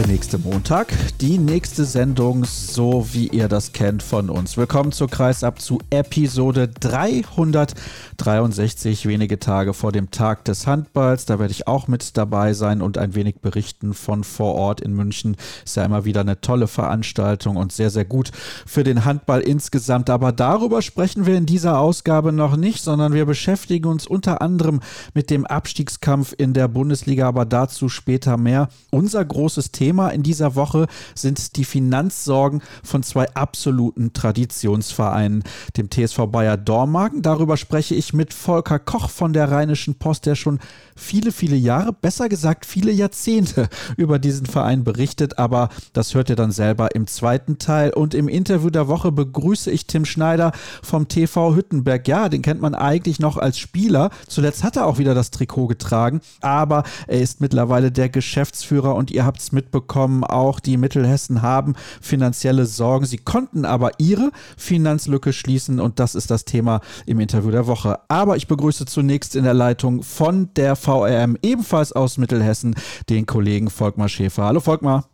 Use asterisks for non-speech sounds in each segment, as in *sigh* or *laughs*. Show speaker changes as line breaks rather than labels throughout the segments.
Der nächste Montag, die nächste Sendung, so wie ihr das kennt von uns. Willkommen zur Kreisab zu Episode 363, wenige Tage vor dem Tag des Handballs. Da werde ich auch mit dabei sein und ein wenig berichten von vor Ort in München. Ist ja immer wieder eine tolle Veranstaltung und sehr, sehr gut für den Handball insgesamt. Aber darüber sprechen wir in dieser Ausgabe noch nicht, sondern wir beschäftigen uns unter anderem mit dem Abstiegskampf in der Bundesliga, aber dazu später mehr. Unser großes Thema Thema in dieser Woche sind die Finanzsorgen von zwei absoluten Traditionsvereinen, dem TSV Bayer Dormagen. Darüber spreche ich mit Volker Koch von der Rheinischen Post, der schon viele, viele Jahre, besser gesagt viele Jahrzehnte über diesen Verein berichtet. Aber das hört ihr dann selber im zweiten Teil. Und im Interview der Woche begrüße ich Tim Schneider vom TV Hüttenberg. Ja, den kennt man eigentlich noch als Spieler. Zuletzt hat er auch wieder das Trikot getragen, aber er ist mittlerweile der Geschäftsführer und ihr habt es mitbekommen bekommen. Auch die Mittelhessen haben finanzielle Sorgen. Sie konnten aber ihre Finanzlücke schließen und das ist das Thema im Interview der Woche. Aber ich begrüße zunächst in der Leitung von der VRM, ebenfalls aus Mittelhessen, den Kollegen Volkmar Schäfer. Hallo Volkmar.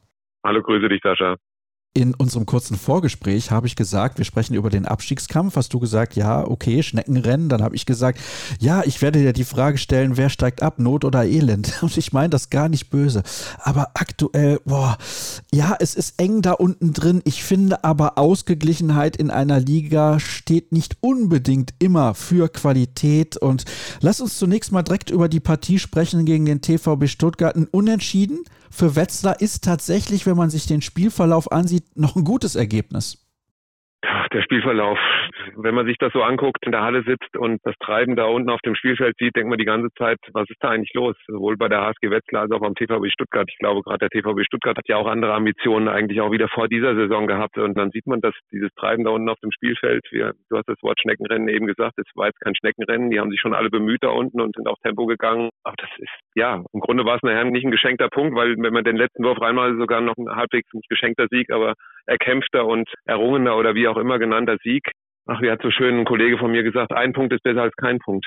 Hallo, grüße dich, Sascha
in unserem kurzen Vorgespräch habe ich gesagt, wir sprechen über den Abstiegskampf. Hast du gesagt, ja, okay, Schneckenrennen. Dann habe ich gesagt, ja, ich werde dir die Frage stellen, wer steigt ab, Not oder Elend? *laughs* Und ich meine das gar nicht böse. Aber aktuell, boah, ja, es ist eng da unten drin. Ich finde aber Ausgeglichenheit in einer Liga steht nicht unbedingt immer für Qualität. Und lass uns zunächst mal direkt über die Partie sprechen gegen den TVB Stuttgart. Unentschieden für Wetzlar ist tatsächlich, wenn man sich den Spielverlauf ansieht, noch ein gutes Ergebnis
der Spielverlauf, wenn man sich das so anguckt, in der Halle sitzt und das Treiben da unten auf dem Spielfeld sieht, denkt man die ganze Zeit, was ist da eigentlich los? Sowohl bei der HSG Wetzlar als auch beim TVB Stuttgart. Ich glaube, gerade der TVB Stuttgart hat ja auch andere Ambitionen eigentlich auch wieder vor dieser Saison gehabt. Und dann sieht man, dass dieses Treiben da unten auf dem Spielfeld, wir, du hast das Wort Schneckenrennen eben gesagt, es war jetzt kein Schneckenrennen. Die haben sich schon alle bemüht da unten und sind auf Tempo gegangen. Aber das ist, ja, im Grunde war es nachher nicht ein geschenkter Punkt, weil wenn man den letzten Wurf reinmal sogar noch ein halbwegs nicht geschenkter Sieg, aber erkämpfter und errungener oder wie auch immer genannter Sieg. Ach, wie hat so schön ein Kollege von mir gesagt, ein Punkt ist besser als kein Punkt.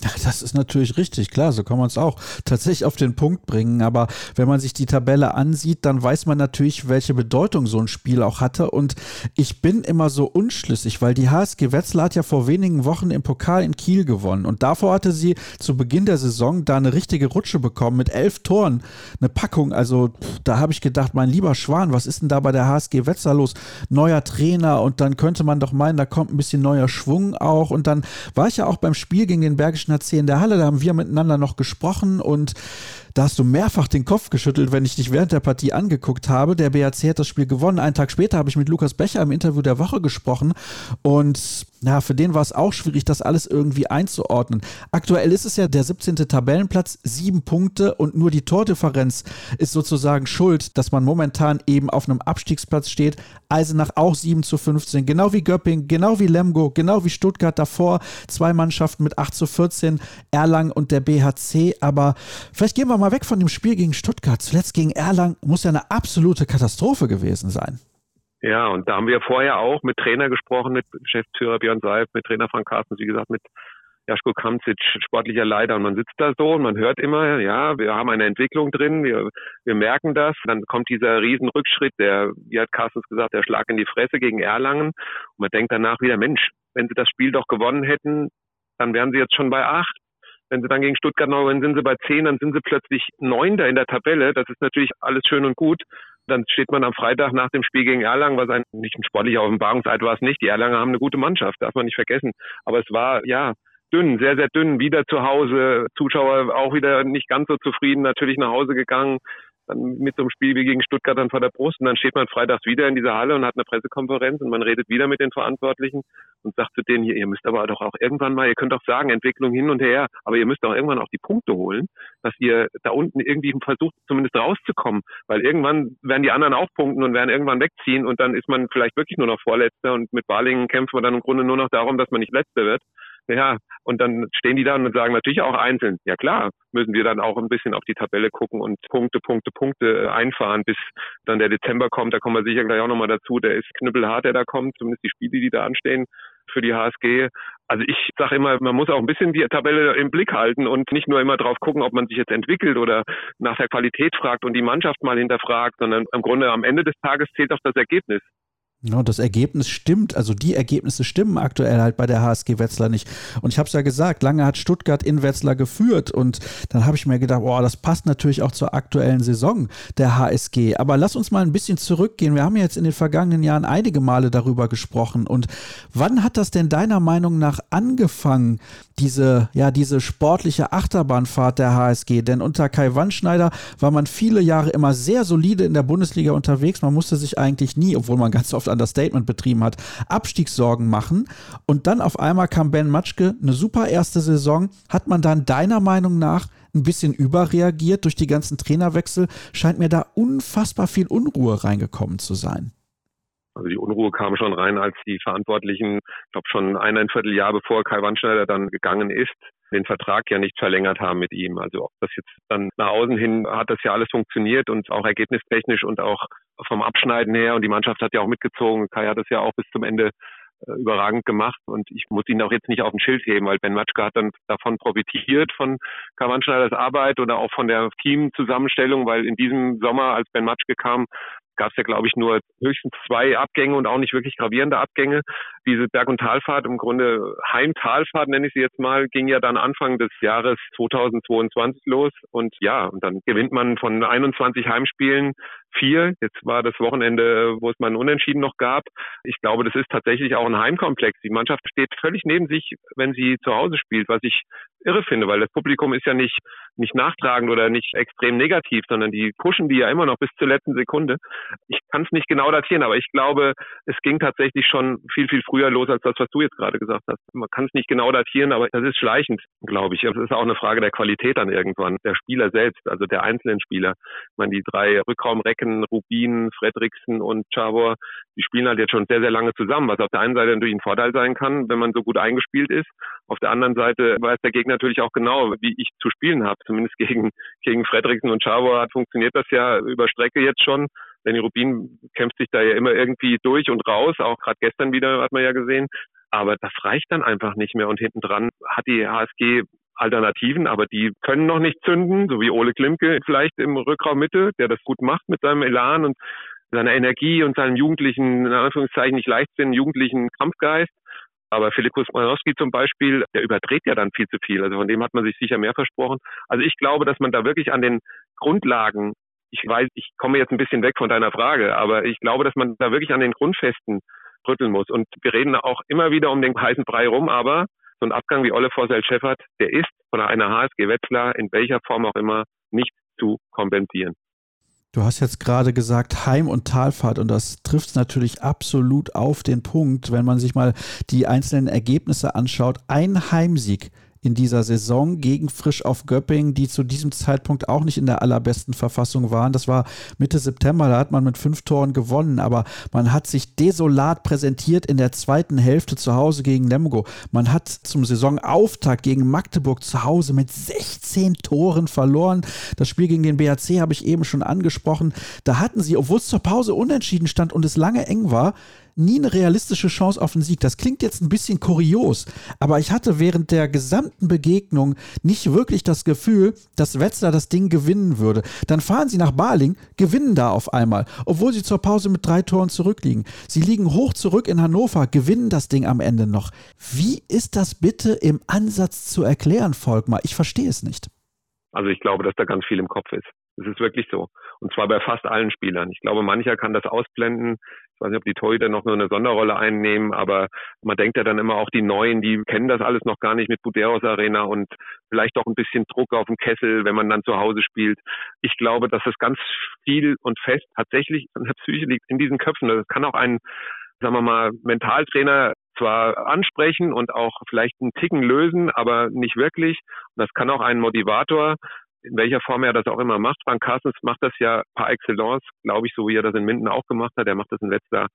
Das ist natürlich richtig, klar, so kann man es auch tatsächlich auf den Punkt bringen. Aber wenn man sich die Tabelle ansieht, dann weiß man natürlich, welche Bedeutung so ein Spiel auch hatte. Und ich bin immer so unschlüssig, weil die HSG Wetzlar hat ja vor wenigen Wochen im Pokal in Kiel gewonnen. Und davor hatte sie zu Beginn der Saison da eine richtige Rutsche bekommen mit elf Toren, eine Packung. Also da habe ich gedacht, mein lieber Schwan, was ist denn da bei der HSG Wetzlar los? Neuer Trainer und dann könnte man doch meinen, da kommt ein bisschen neuer Schwung auch. Und dann war ich ja auch beim Spiel gegen den Bergischen HC in der Halle, da haben wir miteinander noch gesprochen und da hast du mehrfach den Kopf geschüttelt, wenn ich dich während der Partie angeguckt habe. Der BAC hat das Spiel gewonnen. Einen Tag später habe ich mit Lukas Becher im Interview der Woche gesprochen und ja, für den war es auch schwierig, das alles irgendwie einzuordnen. Aktuell ist es ja der 17. Tabellenplatz, sieben Punkte und nur die Tordifferenz ist sozusagen schuld, dass man momentan eben auf einem Abstiegsplatz steht. Eisenach auch 7 zu 15, genau wie Göpping, genau wie Lemgo, genau wie Stuttgart davor. Zwei Mannschaften mit 8 zu 14, Erlangen und der BHC. Aber vielleicht gehen wir mal weg von dem Spiel gegen Stuttgart. Zuletzt gegen Erlangen muss ja eine absolute Katastrophe gewesen sein.
Ja, und da haben wir vorher auch mit Trainer gesprochen, mit Geschäftsführer Björn Seif, mit Trainer Frank Carstens, wie gesagt, mit Jaschko Kamzic, sportlicher Leiter. Und man sitzt da so und man hört immer, ja, wir haben eine Entwicklung drin, wir, wir merken das. Dann kommt dieser Riesenrückschritt, der, wie hat Carstens gesagt, der Schlag in die Fresse gegen Erlangen. Und man denkt danach wieder, Mensch, wenn sie das Spiel doch gewonnen hätten, dann wären sie jetzt schon bei acht. Wenn sie dann gegen Stuttgart noch, wenn sind sie bei zehn, dann sind sie plötzlich neunter in der Tabelle. Das ist natürlich alles schön und gut. Dann steht man am Freitag nach dem Spiel gegen Erlangen, was ein, nicht ein sportlicher Offenbarungseid war es nicht. Die Erlanger haben eine gute Mannschaft, darf man nicht vergessen. Aber es war, ja, dünn, sehr, sehr dünn. Wieder zu Hause, Zuschauer auch wieder nicht ganz so zufrieden, natürlich nach Hause gegangen. Dann mit so einem Spiel wie gegen Stuttgart dann vor der Brust und dann steht man freitags wieder in dieser Halle und hat eine Pressekonferenz und man redet wieder mit den Verantwortlichen und sagt zu denen hier, ihr müsst aber doch auch irgendwann mal, ihr könnt doch sagen, Entwicklung hin und her, aber ihr müsst auch irgendwann auch die Punkte holen, dass ihr da unten irgendwie versucht, zumindest rauszukommen, weil irgendwann werden die anderen auch punkten und werden irgendwann wegziehen und dann ist man vielleicht wirklich nur noch Vorletzter und mit Balingen kämpfen wir dann im Grunde nur noch darum, dass man nicht Letzter wird. Ja, und dann stehen die da und sagen natürlich auch einzeln, ja klar, müssen wir dann auch ein bisschen auf die Tabelle gucken und Punkte, Punkte, Punkte einfahren, bis dann der Dezember kommt. Da kommen wir sicher gleich auch nochmal dazu. Der ist knüppelhart, der da kommt, zumindest die Spiele, die da anstehen für die HSG. Also ich sage immer, man muss auch ein bisschen die Tabelle im Blick halten und nicht nur immer drauf gucken, ob man sich jetzt entwickelt oder nach der Qualität fragt und die Mannschaft mal hinterfragt, sondern im Grunde am Ende des Tages zählt auch das Ergebnis.
Ja, das Ergebnis stimmt, also die Ergebnisse stimmen aktuell halt bei der HSG Wetzlar nicht. Und ich habe es ja gesagt, lange hat Stuttgart in Wetzlar geführt und dann habe ich mir gedacht, boah, das passt natürlich auch zur aktuellen Saison der HSG. Aber lass uns mal ein bisschen zurückgehen. Wir haben jetzt in den vergangenen Jahren einige Male darüber gesprochen. Und wann hat das denn deiner Meinung nach angefangen, diese, ja, diese sportliche Achterbahnfahrt der HSG? Denn unter Kai Wandschneider war man viele Jahre immer sehr solide in der Bundesliga unterwegs. Man musste sich eigentlich nie, obwohl man ganz oft Understatement betrieben hat, Abstiegssorgen machen. Und dann auf einmal kam Ben Matschke, eine super erste Saison. Hat man dann deiner Meinung nach ein bisschen überreagiert durch die ganzen Trainerwechsel? Scheint mir da unfassbar viel Unruhe reingekommen zu sein.
Also die Unruhe kam schon rein, als die Verantwortlichen, ich glaube schon eineinviertel Jahr bevor Kai Wandschneider dann gegangen ist, den Vertrag ja nicht verlängert haben mit ihm. Also ob das jetzt dann nach außen hin hat das ja alles funktioniert und auch ergebnistechnisch und auch vom Abschneiden her und die Mannschaft hat ja auch mitgezogen. Kai hat das ja auch bis zum Ende äh, überragend gemacht und ich muss ihn auch jetzt nicht auf ein Schild heben, weil Ben Matschke hat dann davon profitiert von Kai Wandschneiders Arbeit oder auch von der Teamzusammenstellung, weil in diesem Sommer, als Ben Matschke kam, gab es ja, glaube ich, nur höchstens zwei Abgänge und auch nicht wirklich gravierende Abgänge. Diese Berg- und Talfahrt, im Grunde Heimtalfahrt nenne ich sie jetzt mal, ging ja dann Anfang des Jahres 2022 los. Und ja, und dann gewinnt man von 21 Heimspielen vier. Jetzt war das Wochenende, wo es mal ein Unentschieden noch gab. Ich glaube, das ist tatsächlich auch ein Heimkomplex. Die Mannschaft steht völlig neben sich, wenn sie zu Hause spielt, was ich irre finde, weil das Publikum ist ja nicht, nicht nachtragend oder nicht extrem negativ, sondern die pushen die ja immer noch bis zur letzten Sekunde. Ich kann es nicht genau datieren, aber ich glaube, es ging tatsächlich schon viel, viel früher los als das, was du jetzt gerade gesagt hast. Man kann es nicht genau datieren, aber das ist schleichend, glaube ich. Es ist auch eine Frage der Qualität dann irgendwann, der Spieler selbst, also der einzelnen Spieler. Ich meine, die drei Rückraumrecken, Rubin, Fredriksen und Chabor, die spielen halt jetzt schon sehr, sehr lange zusammen, was auf der einen Seite natürlich ein Vorteil sein kann, wenn man so gut eingespielt ist. Auf der anderen Seite weiß der Gegner natürlich auch genau, wie ich zu spielen habe. Zumindest *laughs* gegen, gegen Fredriksen und Chabor funktioniert das ja über Strecke jetzt schon. Danny Rubin kämpft sich da ja immer irgendwie durch und raus, auch gerade gestern wieder hat man ja gesehen. Aber das reicht dann einfach nicht mehr. Und hinten dran hat die HSG Alternativen, aber die können noch nicht zünden, so wie Ole Klimke vielleicht im Rückraum Mitte, der das gut macht mit seinem Elan und seiner Energie und seinem jugendlichen, in Anführungszeichen nicht Leichtsinn, jugendlichen Kampfgeist. Aber Philipp Kusmanowski zum Beispiel, der überdreht ja dann viel zu viel. Also von dem hat man sich sicher mehr versprochen. Also ich glaube, dass man da wirklich an den Grundlagen, ich weiß, ich komme jetzt ein bisschen weg von deiner Frage, aber ich glaube, dass man da wirklich an den Grundfesten rütteln muss. Und wir reden auch immer wieder um den heißen Brei rum, aber so ein Abgang wie Olle Forsell-Scheffert, der ist von einer HSG Wetzlar in welcher Form auch immer nicht zu kompensieren.
Du hast jetzt gerade gesagt Heim- und Talfahrt und das trifft natürlich absolut auf den Punkt, wenn man sich mal die einzelnen Ergebnisse anschaut. Ein Heimsieg in dieser Saison gegen Frisch auf Göppingen, die zu diesem Zeitpunkt auch nicht in der allerbesten Verfassung waren. Das war Mitte September, da hat man mit fünf Toren gewonnen, aber man hat sich desolat präsentiert in der zweiten Hälfte zu Hause gegen Lemgo. Man hat zum Saisonauftakt gegen Magdeburg zu Hause mit 16 Toren verloren. Das Spiel gegen den BAC habe ich eben schon angesprochen. Da hatten sie, obwohl es zur Pause unentschieden stand und es lange eng war, nie eine realistische Chance auf den Sieg. Das klingt jetzt ein bisschen kurios, aber ich hatte während der gesamten Begegnung nicht wirklich das Gefühl, dass Wetzlar das Ding gewinnen würde. Dann fahren sie nach Baling, gewinnen da auf einmal, obwohl sie zur Pause mit drei Toren zurückliegen. Sie liegen hoch zurück in Hannover, gewinnen das Ding am Ende noch. Wie ist das bitte im Ansatz zu erklären, Volkmar? Ich verstehe es nicht.
Also ich glaube, dass da ganz viel im Kopf ist. Es ist wirklich so. Und zwar bei fast allen Spielern. Ich glaube, mancher kann das ausblenden. Ich weiß nicht, ob die Torhüter noch nur eine Sonderrolle einnehmen, aber man denkt ja dann immer auch die Neuen, die kennen das alles noch gar nicht mit Buderos Arena und vielleicht auch ein bisschen Druck auf dem Kessel, wenn man dann zu Hause spielt. Ich glaube, dass das ganz viel und fest tatsächlich in der Psyche liegt, in diesen Köpfen. Das kann auch ein, sagen wir mal, Mentaltrainer zwar ansprechen und auch vielleicht einen Ticken lösen, aber nicht wirklich. Und das kann auch ein Motivator in welcher Form er das auch immer macht. Frank Carstens macht das ja par excellence, glaube ich, so wie er das in Minden auch gemacht hat. Er macht das in letzter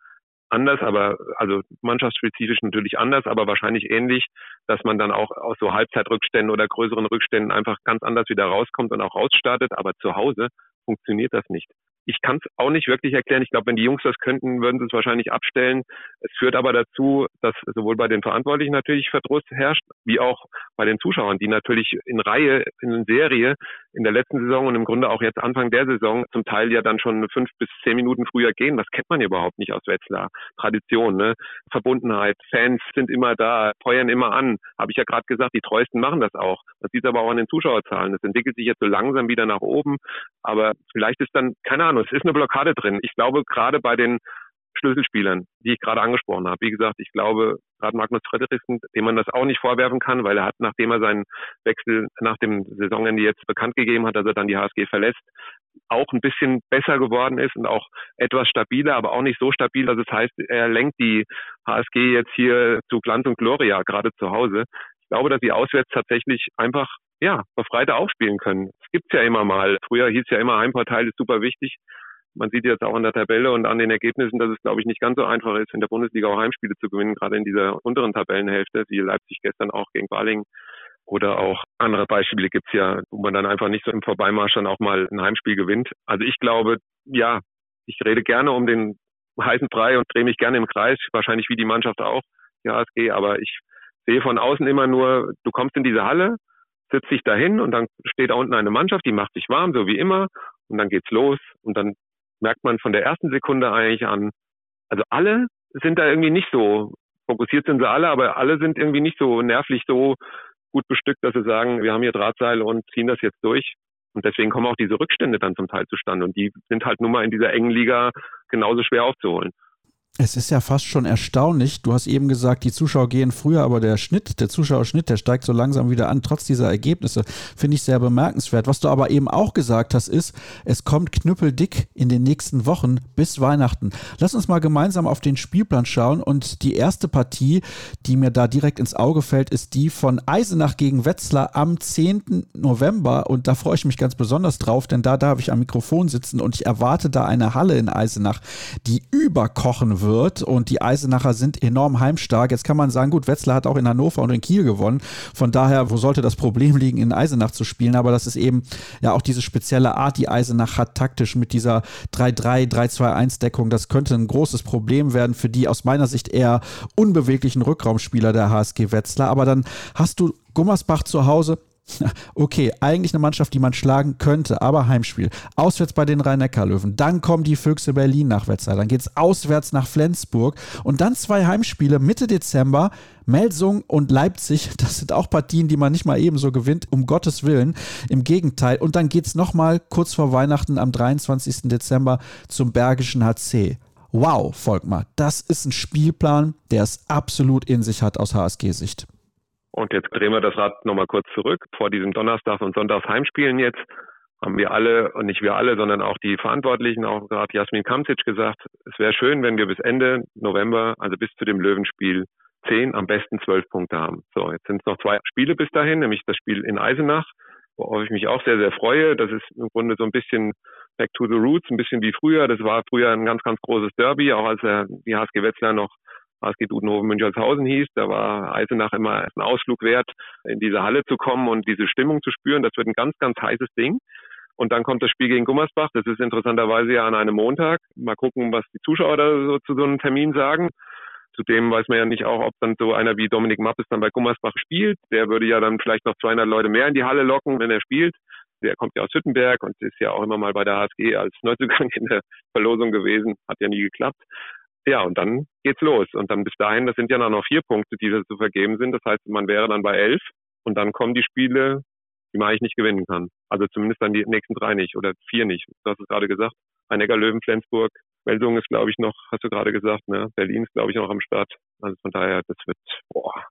anders, aber also mannschaftsspezifisch natürlich anders, aber wahrscheinlich ähnlich, dass man dann auch aus so Halbzeitrückständen oder größeren Rückständen einfach ganz anders wieder rauskommt und auch rausstartet. Aber zu Hause funktioniert das nicht. Ich kann es auch nicht wirklich erklären. Ich glaube, wenn die Jungs das könnten, würden sie es wahrscheinlich abstellen. Es führt aber dazu, dass sowohl bei den Verantwortlichen natürlich Verdruss herrscht, wie auch bei den Zuschauern, die natürlich in Reihe, in Serie in der letzten Saison und im Grunde auch jetzt Anfang der Saison zum Teil ja dann schon fünf bis zehn Minuten früher gehen. Das kennt man ja überhaupt nicht aus Wetzlar. Tradition, ne? Verbundenheit, Fans sind immer da, feuern immer an. Habe ich ja gerade gesagt, die Treuesten machen das auch. Man sieht aber auch an den Zuschauerzahlen. Es entwickelt sich jetzt so langsam wieder nach oben. Aber vielleicht ist dann, keine Ahnung, es ist eine Blockade drin. Ich glaube, gerade bei den Schlüsselspielern, die ich gerade angesprochen habe. Wie gesagt, ich glaube, gerade Magnus Frederiksen, dem man das auch nicht vorwerfen kann, weil er hat, nachdem er seinen Wechsel nach dem Saisonende jetzt bekannt gegeben hat, dass er dann die HSG verlässt, auch ein bisschen besser geworden ist und auch etwas stabiler, aber auch nicht so stabil, dass es heißt, er lenkt die HSG jetzt hier zu Glanz und Gloria, gerade zu Hause. Ich glaube, dass sie auswärts tatsächlich einfach ja, befreiter aufspielen können. Es gibt's ja immer mal. Früher hieß ja immer, Heimvorteil ist super wichtig. Man sieht jetzt auch an der Tabelle und an den Ergebnissen, dass es, glaube ich, nicht ganz so einfach ist, in der Bundesliga auch Heimspiele zu gewinnen, gerade in dieser unteren Tabellenhälfte, wie Leipzig gestern auch gegen Balingen. Oder auch andere Beispiele gibt's ja, wo man dann einfach nicht so im Vorbeimarsch dann auch mal ein Heimspiel gewinnt. Also ich glaube, ja, ich rede gerne um den heißen Brei und drehe mich gerne im Kreis, wahrscheinlich wie die Mannschaft auch, die HSG, aber ich sehe von außen immer nur, du kommst in diese Halle, setzt dich dahin und dann steht da unten eine Mannschaft, die macht sich warm, so wie immer, und dann geht's los und dann merkt man von der ersten Sekunde eigentlich an, also alle sind da irgendwie nicht so, fokussiert sind sie alle, aber alle sind irgendwie nicht so nervlich so gut bestückt, dass sie sagen, wir haben hier Drahtseile und ziehen das jetzt durch. Und deswegen kommen auch diese Rückstände dann zum Teil zustande. Und die sind halt nun mal in dieser engen Liga genauso schwer aufzuholen.
Es ist ja fast schon erstaunlich. Du hast eben gesagt, die Zuschauer gehen früher, aber der Schnitt, der Zuschauerschnitt, der steigt so langsam wieder an, trotz dieser Ergebnisse. Finde ich sehr bemerkenswert. Was du aber eben auch gesagt hast, ist, es kommt knüppeldick in den nächsten Wochen bis Weihnachten. Lass uns mal gemeinsam auf den Spielplan schauen. Und die erste Partie, die mir da direkt ins Auge fällt, ist die von Eisenach gegen Wetzlar am 10. November. Und da freue ich mich ganz besonders drauf, denn da darf ich am Mikrofon sitzen und ich erwarte da eine Halle in Eisenach, die überkochen wird wird und die Eisenacher sind enorm heimstark. Jetzt kann man sagen, gut, Wetzlar hat auch in Hannover und in Kiel gewonnen. Von daher, wo sollte das Problem liegen, in Eisenach zu spielen? Aber das ist eben ja auch diese spezielle Art, die Eisenach hat taktisch mit dieser 3-3, 3-2-1-Deckung. Das könnte ein großes Problem werden für die aus meiner Sicht eher unbeweglichen Rückraumspieler der HSG Wetzlar. Aber dann hast du Gummersbach zu Hause, *laughs* Okay, eigentlich eine Mannschaft, die man schlagen könnte, aber Heimspiel. Auswärts bei den Rhein-Neckar-Löwen. Dann kommen die Füchse Berlin nach Wetzlar. Dann geht es auswärts nach Flensburg. Und dann zwei Heimspiele Mitte Dezember. Melsung und Leipzig, *laughs* das sind auch Partien, die man nicht mal ebenso gewinnt, um Gottes Willen. Im Gegenteil. Und dann geht es nochmal kurz vor Weihnachten am 23. Dezember zum Bergischen HC. Wow, Volkmar, das ist ein Spielplan, der es absolut in sich hat aus HSG-Sicht.
Und jetzt drehen wir das Rad nochmal kurz zurück. Vor diesem Donnerstag und Sonntags Heimspielen jetzt haben wir alle, und nicht wir alle, sondern auch die Verantwortlichen, auch gerade Jasmin Kamzic gesagt, es wäre schön, wenn wir bis Ende November, also bis zu dem Löwenspiel, zehn, am besten zwölf Punkte haben. So, jetzt sind es noch zwei Spiele bis dahin, nämlich das Spiel in Eisenach, worauf ich mich auch sehr, sehr freue. Das ist im Grunde so ein bisschen back to the roots, ein bisschen wie früher. Das war früher ein ganz, ganz großes Derby, auch als die HSG Wetzlar noch HSG Dudenhofen Münchelshausen hieß. Da war Eisenach immer ein Ausflug wert, in diese Halle zu kommen und diese Stimmung zu spüren. Das wird ein ganz, ganz heißes Ding. Und dann kommt das Spiel gegen Gummersbach. Das ist interessanterweise ja an einem Montag. Mal gucken, was die Zuschauer da so zu so einem Termin sagen. Zudem weiß man ja nicht auch, ob dann so einer wie Dominik Mappes dann bei Gummersbach spielt. Der würde ja dann vielleicht noch 200 Leute mehr in die Halle locken, wenn er spielt. Der kommt ja aus Hüttenberg und ist ja auch immer mal bei der HSG als Neuzugang *laughs* in der Verlosung gewesen. Hat ja nie geklappt. Ja, und dann geht's los. Und dann bis dahin, das sind ja noch vier Punkte, die zu vergeben sind. Das heißt, man wäre dann bei elf und dann kommen die Spiele, die man eigentlich nicht gewinnen kann. Also zumindest dann die nächsten drei nicht oder vier nicht. Du hast es gerade gesagt. Heinecker, Löwen, Flensburg, Melsungen ist, glaube ich, noch, hast du gerade gesagt, ne? Berlin ist, glaube ich, noch am Start. Also von daher, das wird, boah.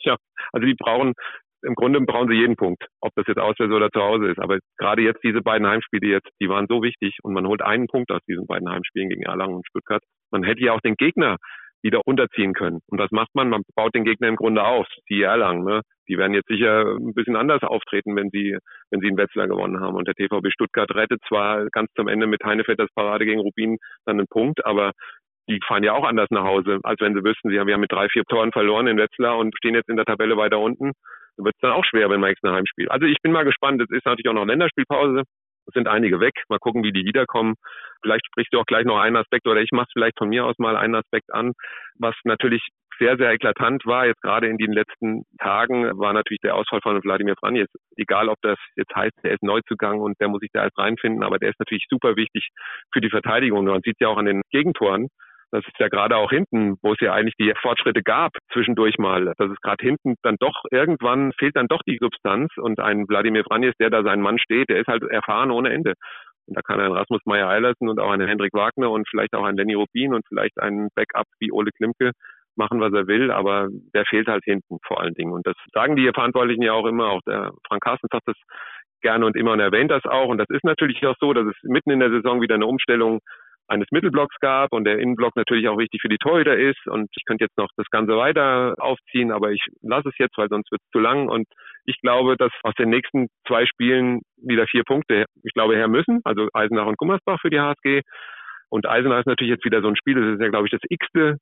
Tja, also die brauchen, im Grunde brauchen sie jeden Punkt, ob das jetzt auswärts oder zu Hause ist. Aber gerade jetzt diese beiden Heimspiele jetzt, die waren so wichtig und man holt einen Punkt aus diesen beiden Heimspielen gegen Erlangen und Stuttgart. Man hätte ja auch den Gegner wieder unterziehen können. Und was macht man? Man baut den Gegner im Grunde auf, die Erlangen. Ne? Die werden jetzt sicher ein bisschen anders auftreten, wenn sie, wenn sie in Wetzlar gewonnen haben. Und der TVB Stuttgart rettet zwar ganz zum Ende mit Heinevetters Parade gegen Rubin dann einen Punkt, aber die fahren ja auch anders nach Hause, als wenn sie wüssten, sie haben ja mit drei, vier Toren verloren in Wetzlar und stehen jetzt in der Tabelle weiter unten. Dann wird es dann auch schwer beim nächsten Heimspiel. Also ich bin mal gespannt. Es ist natürlich auch noch Länderspielpause. Es sind einige weg. Mal gucken, wie die wiederkommen. Vielleicht sprichst du auch gleich noch einen Aspekt oder ich mache vielleicht von mir aus mal einen Aspekt an, was natürlich sehr, sehr eklatant war, jetzt gerade in den letzten Tagen, war natürlich der Ausfall von Wladimir Franjes. Egal, ob das jetzt heißt, er ist Neuzugang und der muss sich da erst reinfinden, aber der ist natürlich super wichtig für die Verteidigung. Man sieht ja auch an den Gegentoren, das ist ja gerade auch hinten, wo es ja eigentlich die Fortschritte gab zwischendurch mal. Das ist gerade hinten dann doch irgendwann fehlt dann doch die Substanz und ein Wladimir Franjes, der da sein Mann steht, der ist halt erfahren ohne Ende. Und da kann ein Rasmus Meyer-Eilersen und auch ein Hendrik Wagner und vielleicht auch ein Lenny Rubin und vielleicht ein Backup wie Ole Klimke machen, was er will, aber der fehlt halt hinten vor allen Dingen. Und das sagen die Verantwortlichen ja auch immer. Auch der Frank Carstens sagt das gerne und immer und erwähnt das auch. Und das ist natürlich auch so, dass es mitten in der Saison wieder eine Umstellung eines Mittelblocks gab und der Innenblock natürlich auch wichtig für die Torhüter ist. Und ich könnte jetzt noch das Ganze weiter aufziehen, aber ich lasse es jetzt, weil sonst wird es zu lang. Und ich glaube, dass aus den nächsten zwei Spielen wieder vier Punkte, ich glaube, her müssen. Also Eisenach und Gummersbach für die HSG. Und Eisenach ist natürlich jetzt wieder so ein Spiel, das ist ja, glaube ich, das x-te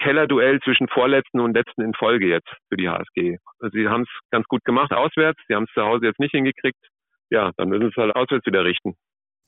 Kellerduell zwischen Vorletzten und Letzten in Folge jetzt für die HSG. Also sie haben es ganz gut gemacht auswärts, sie haben es zu Hause jetzt nicht hingekriegt. Ja, dann müssen sie es halt auswärts wieder richten.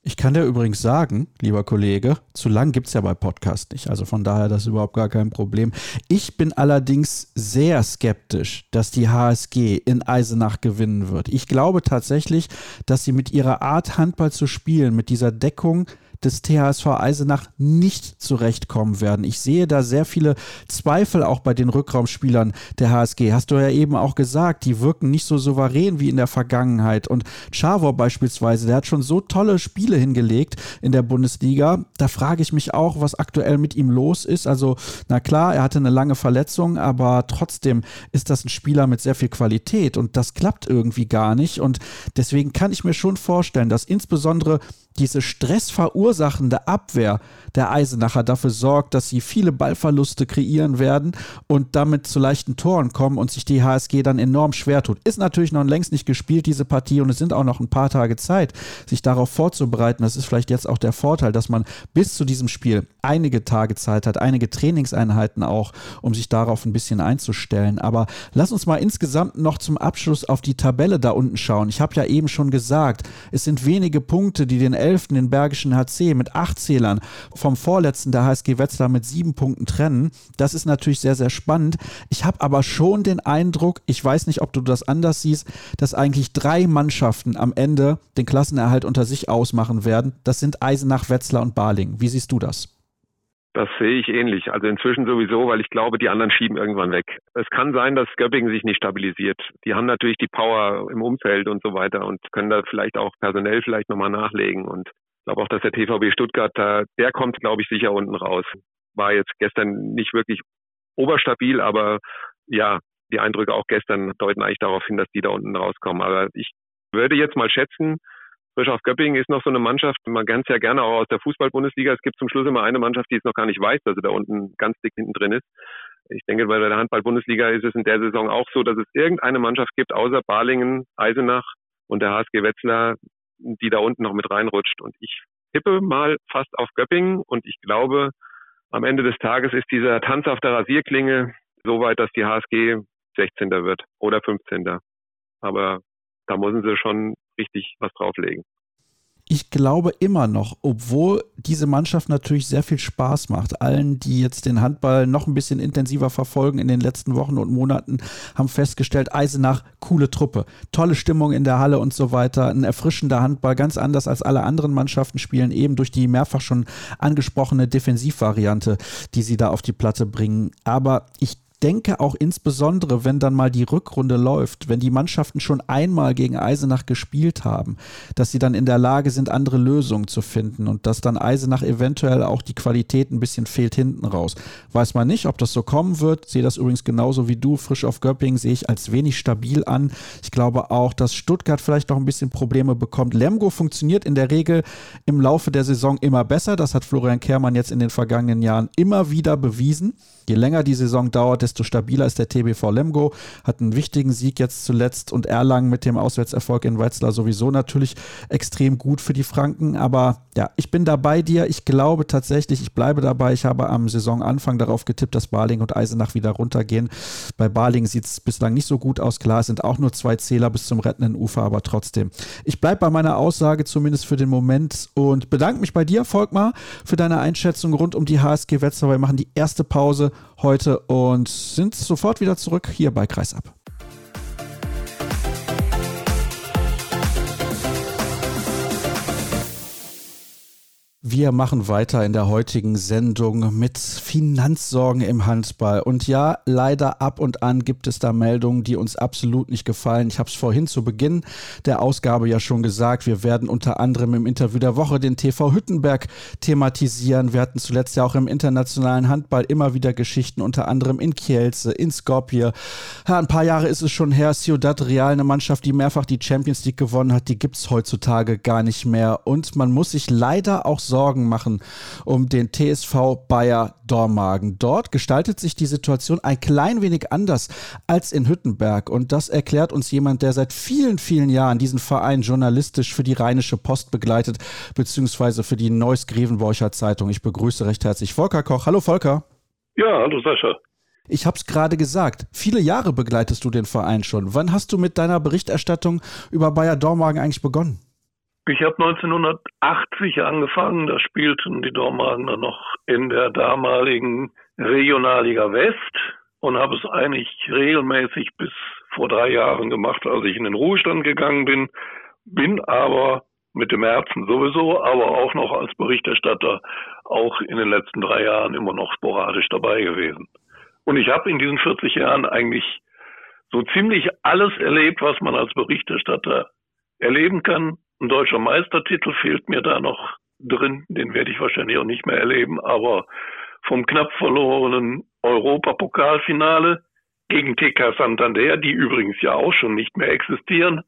Ich kann dir übrigens sagen, lieber Kollege, zu lang gibt es ja bei Podcast nicht. Also von daher das ist überhaupt gar kein Problem. Ich bin allerdings sehr skeptisch, dass die HSG in Eisenach gewinnen wird. Ich glaube tatsächlich, dass sie mit ihrer Art Handball zu spielen, mit dieser Deckung, des THSV Eisenach nicht zurechtkommen werden. Ich sehe da sehr viele Zweifel auch bei den Rückraumspielern der HSG. Hast du ja eben auch gesagt, die wirken nicht so souverän wie in der Vergangenheit. Und Chavor beispielsweise, der hat schon so tolle Spiele hingelegt in der Bundesliga. Da frage ich mich auch, was aktuell mit ihm los ist. Also, na klar, er hatte eine lange Verletzung, aber trotzdem ist das ein Spieler mit sehr viel Qualität und das klappt irgendwie gar nicht. Und deswegen kann ich mir schon vorstellen, dass insbesondere diese stressverursachende Abwehr der Eisenacher dafür sorgt, dass sie viele Ballverluste kreieren werden und damit zu leichten Toren kommen und sich die HSG dann enorm schwer tut. Ist natürlich noch längst nicht gespielt, diese Partie, und es sind auch noch ein paar Tage Zeit, sich darauf vorzubereiten. Das ist vielleicht jetzt auch der Vorteil, dass man bis zu diesem Spiel einige Tage Zeit hat, einige Trainingseinheiten auch, um sich darauf ein bisschen einzustellen. Aber lass uns mal insgesamt noch zum Abschluss auf die Tabelle da unten schauen. Ich habe ja eben schon gesagt, es sind wenige Punkte, die den 11. den Bergischen HC mit acht Zählern vom vorletzten der HSG Wetzlar mit sieben Punkten trennen. Das ist natürlich sehr, sehr spannend. Ich habe aber schon den Eindruck, ich weiß nicht, ob du das anders siehst, dass eigentlich drei Mannschaften am Ende den Klassenerhalt unter sich ausmachen werden. Das sind Eisenach, Wetzlar und Baling. Wie siehst du das?
Das sehe ich ähnlich. Also inzwischen sowieso, weil ich glaube, die anderen schieben irgendwann weg. Es kann sein, dass Göppingen sich nicht stabilisiert. Die haben natürlich die Power im Umfeld und so weiter und können da vielleicht auch personell vielleicht nochmal nachlegen. Und ich glaube auch, dass der TVB Stuttgart da, der kommt, glaube ich, sicher unten raus. War jetzt gestern nicht wirklich oberstabil, aber ja, die Eindrücke auch gestern deuten eigentlich darauf hin, dass die da unten rauskommen. Aber ich würde jetzt mal schätzen, Frischhaus Göppingen ist noch so eine Mannschaft, man kennt es ja gerne auch aus der Fußball-Bundesliga. Es gibt zum Schluss immer eine Mannschaft, die es noch gar nicht weiß, dass sie da unten ganz dick hinten drin ist. Ich denke, bei der Handball-Bundesliga ist es in der Saison auch so, dass es irgendeine Mannschaft gibt, außer Balingen, Eisenach und der HSG Wetzlar, die da unten noch mit reinrutscht. Und ich tippe mal fast auf Göppingen und ich glaube, am Ende des Tages ist dieser Tanz auf der Rasierklinge so weit, dass die HSG 16. wird oder 15. Aber da müssen sie schon richtig was drauflegen.
Ich glaube immer noch, obwohl diese Mannschaft natürlich sehr viel Spaß macht. Allen, die jetzt den Handball noch ein bisschen intensiver verfolgen in den letzten Wochen und Monaten, haben festgestellt, Eisenach, coole Truppe, tolle Stimmung in der Halle und so weiter, ein erfrischender Handball, ganz anders als alle anderen Mannschaften spielen, eben durch die mehrfach schon angesprochene Defensivvariante, die sie da auf die Platte bringen. Aber ich denke auch insbesondere, wenn dann mal die Rückrunde läuft, wenn die Mannschaften schon einmal gegen Eisenach gespielt haben, dass sie dann in der Lage sind, andere Lösungen zu finden und dass dann Eisenach eventuell auch die Qualität ein bisschen fehlt hinten raus. Weiß man nicht, ob das so kommen wird. Sehe das übrigens genauso wie du. Frisch auf Göppingen sehe ich als wenig stabil an. Ich glaube auch, dass Stuttgart vielleicht noch ein bisschen Probleme bekommt. Lemgo funktioniert in der Regel im Laufe der Saison immer besser. Das hat Florian Kehrmann jetzt in den vergangenen Jahren immer wieder bewiesen. Je länger die Saison dauert, desto stabiler ist der TBV Lemgo. Hat einen wichtigen Sieg jetzt zuletzt und Erlangen mit dem Auswärtserfolg in Wetzlar sowieso natürlich extrem gut für die Franken. Aber ja, ich bin da bei dir. Ich glaube tatsächlich, ich bleibe dabei. Ich habe am Saisonanfang darauf getippt, dass Baling und Eisenach wieder runtergehen. Bei Baling sieht es bislang nicht so gut aus. Klar, es sind auch nur zwei Zähler bis zum rettenden Ufer, aber trotzdem. Ich bleibe bei meiner Aussage zumindest für den Moment und bedanke mich bei dir, Volkmar, für deine Einschätzung rund um die HSG Wetzlar. Wir machen die erste Pause heute und sind sofort wieder zurück hier bei Kreisab. Wir machen weiter in der heutigen Sendung mit Finanzsorgen im Handball. Und ja, leider ab und an gibt es da Meldungen, die uns absolut nicht gefallen. Ich habe es vorhin zu Beginn der Ausgabe ja schon gesagt. Wir werden unter anderem im Interview der Woche den TV Hüttenberg thematisieren. Wir hatten zuletzt ja auch im internationalen Handball immer wieder Geschichten, unter anderem in Kielce, in Skopje. Ja, ein paar Jahre ist es schon her. Ciudad Real, eine Mannschaft, die mehrfach die Champions League gewonnen hat, die gibt es heutzutage gar nicht mehr. Und man muss sich leider auch Sorgen machen um den TSV Bayer Dormagen. Dort gestaltet sich die Situation ein klein wenig anders als in Hüttenberg. Und das erklärt uns jemand, der seit vielen, vielen Jahren diesen Verein journalistisch für die Rheinische Post begleitet, beziehungsweise für die Neuss Grevenborcher Zeitung. Ich begrüße recht herzlich Volker Koch. Hallo Volker.
Ja, hallo Sascha.
Ich habe es gerade gesagt, viele Jahre begleitest du den Verein schon. Wann hast du mit deiner Berichterstattung über Bayer Dormagen eigentlich begonnen?
Ich habe 1980 angefangen, da spielten die Dormagener noch in der damaligen Regionalliga West und habe es eigentlich regelmäßig bis vor drei Jahren gemacht, als ich in den Ruhestand gegangen bin, bin aber mit dem Herzen sowieso, aber auch noch als Berichterstatter auch in den letzten drei Jahren immer noch sporadisch dabei gewesen. Und ich habe in diesen 40 Jahren eigentlich so ziemlich alles erlebt, was man als Berichterstatter erleben kann. Ein deutscher Meistertitel fehlt mir da noch drin, den werde ich wahrscheinlich auch nicht mehr erleben, aber vom knapp verlorenen Europapokalfinale gegen TK Santander, die übrigens ja auch schon nicht mehr existieren,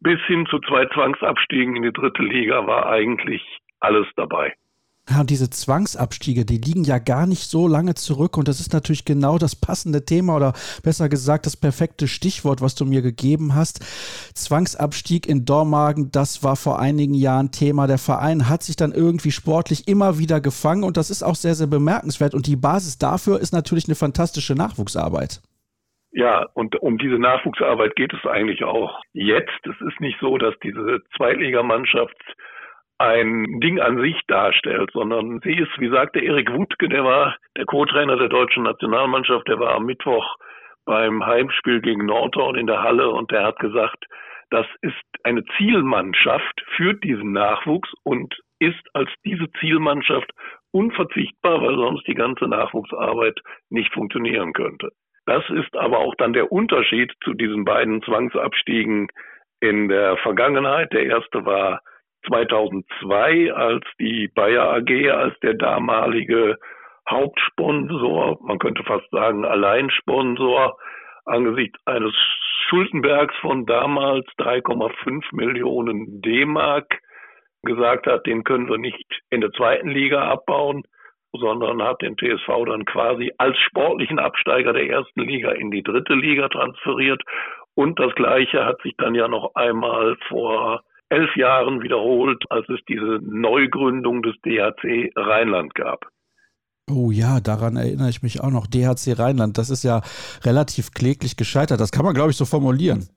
bis hin zu zwei Zwangsabstiegen in die dritte Liga war eigentlich alles dabei.
Ja, diese Zwangsabstiege, die liegen ja gar nicht so lange zurück und das ist natürlich genau das passende Thema oder besser gesagt das perfekte Stichwort, was du mir gegeben hast. Zwangsabstieg in Dormagen, das war vor einigen Jahren Thema. Der Verein hat sich dann irgendwie sportlich immer wieder gefangen und das ist auch sehr, sehr bemerkenswert und die Basis dafür ist natürlich eine fantastische Nachwuchsarbeit.
Ja, und um diese Nachwuchsarbeit geht es eigentlich auch jetzt. Es ist nicht so, dass diese Zweitligamannschaft ein Ding an sich darstellt, sondern sie ist, wie sagte Erik Wutke, der war der Co-Trainer der deutschen Nationalmannschaft, der war am Mittwoch beim Heimspiel gegen Nordhorn in der Halle und der hat gesagt, das ist eine Zielmannschaft für diesen Nachwuchs und ist als diese Zielmannschaft unverzichtbar, weil sonst die ganze Nachwuchsarbeit nicht funktionieren könnte. Das ist aber auch dann der Unterschied zu diesen beiden Zwangsabstiegen in der Vergangenheit. Der erste war 2002, als die Bayer AG als der damalige Hauptsponsor, man könnte fast sagen Alleinsponsor, angesichts eines Schuldenbergs von damals 3,5 Millionen D-Mark gesagt hat, den können wir nicht in der zweiten Liga abbauen, sondern hat den TSV dann quasi als sportlichen Absteiger der ersten Liga in die dritte Liga transferiert. Und das Gleiche hat sich dann ja noch einmal vor elf Jahren wiederholt, als es diese Neugründung des DHC Rheinland gab.
Oh ja, daran erinnere ich mich auch noch. DHC Rheinland, das ist ja relativ kläglich gescheitert. Das kann man, glaube ich, so formulieren.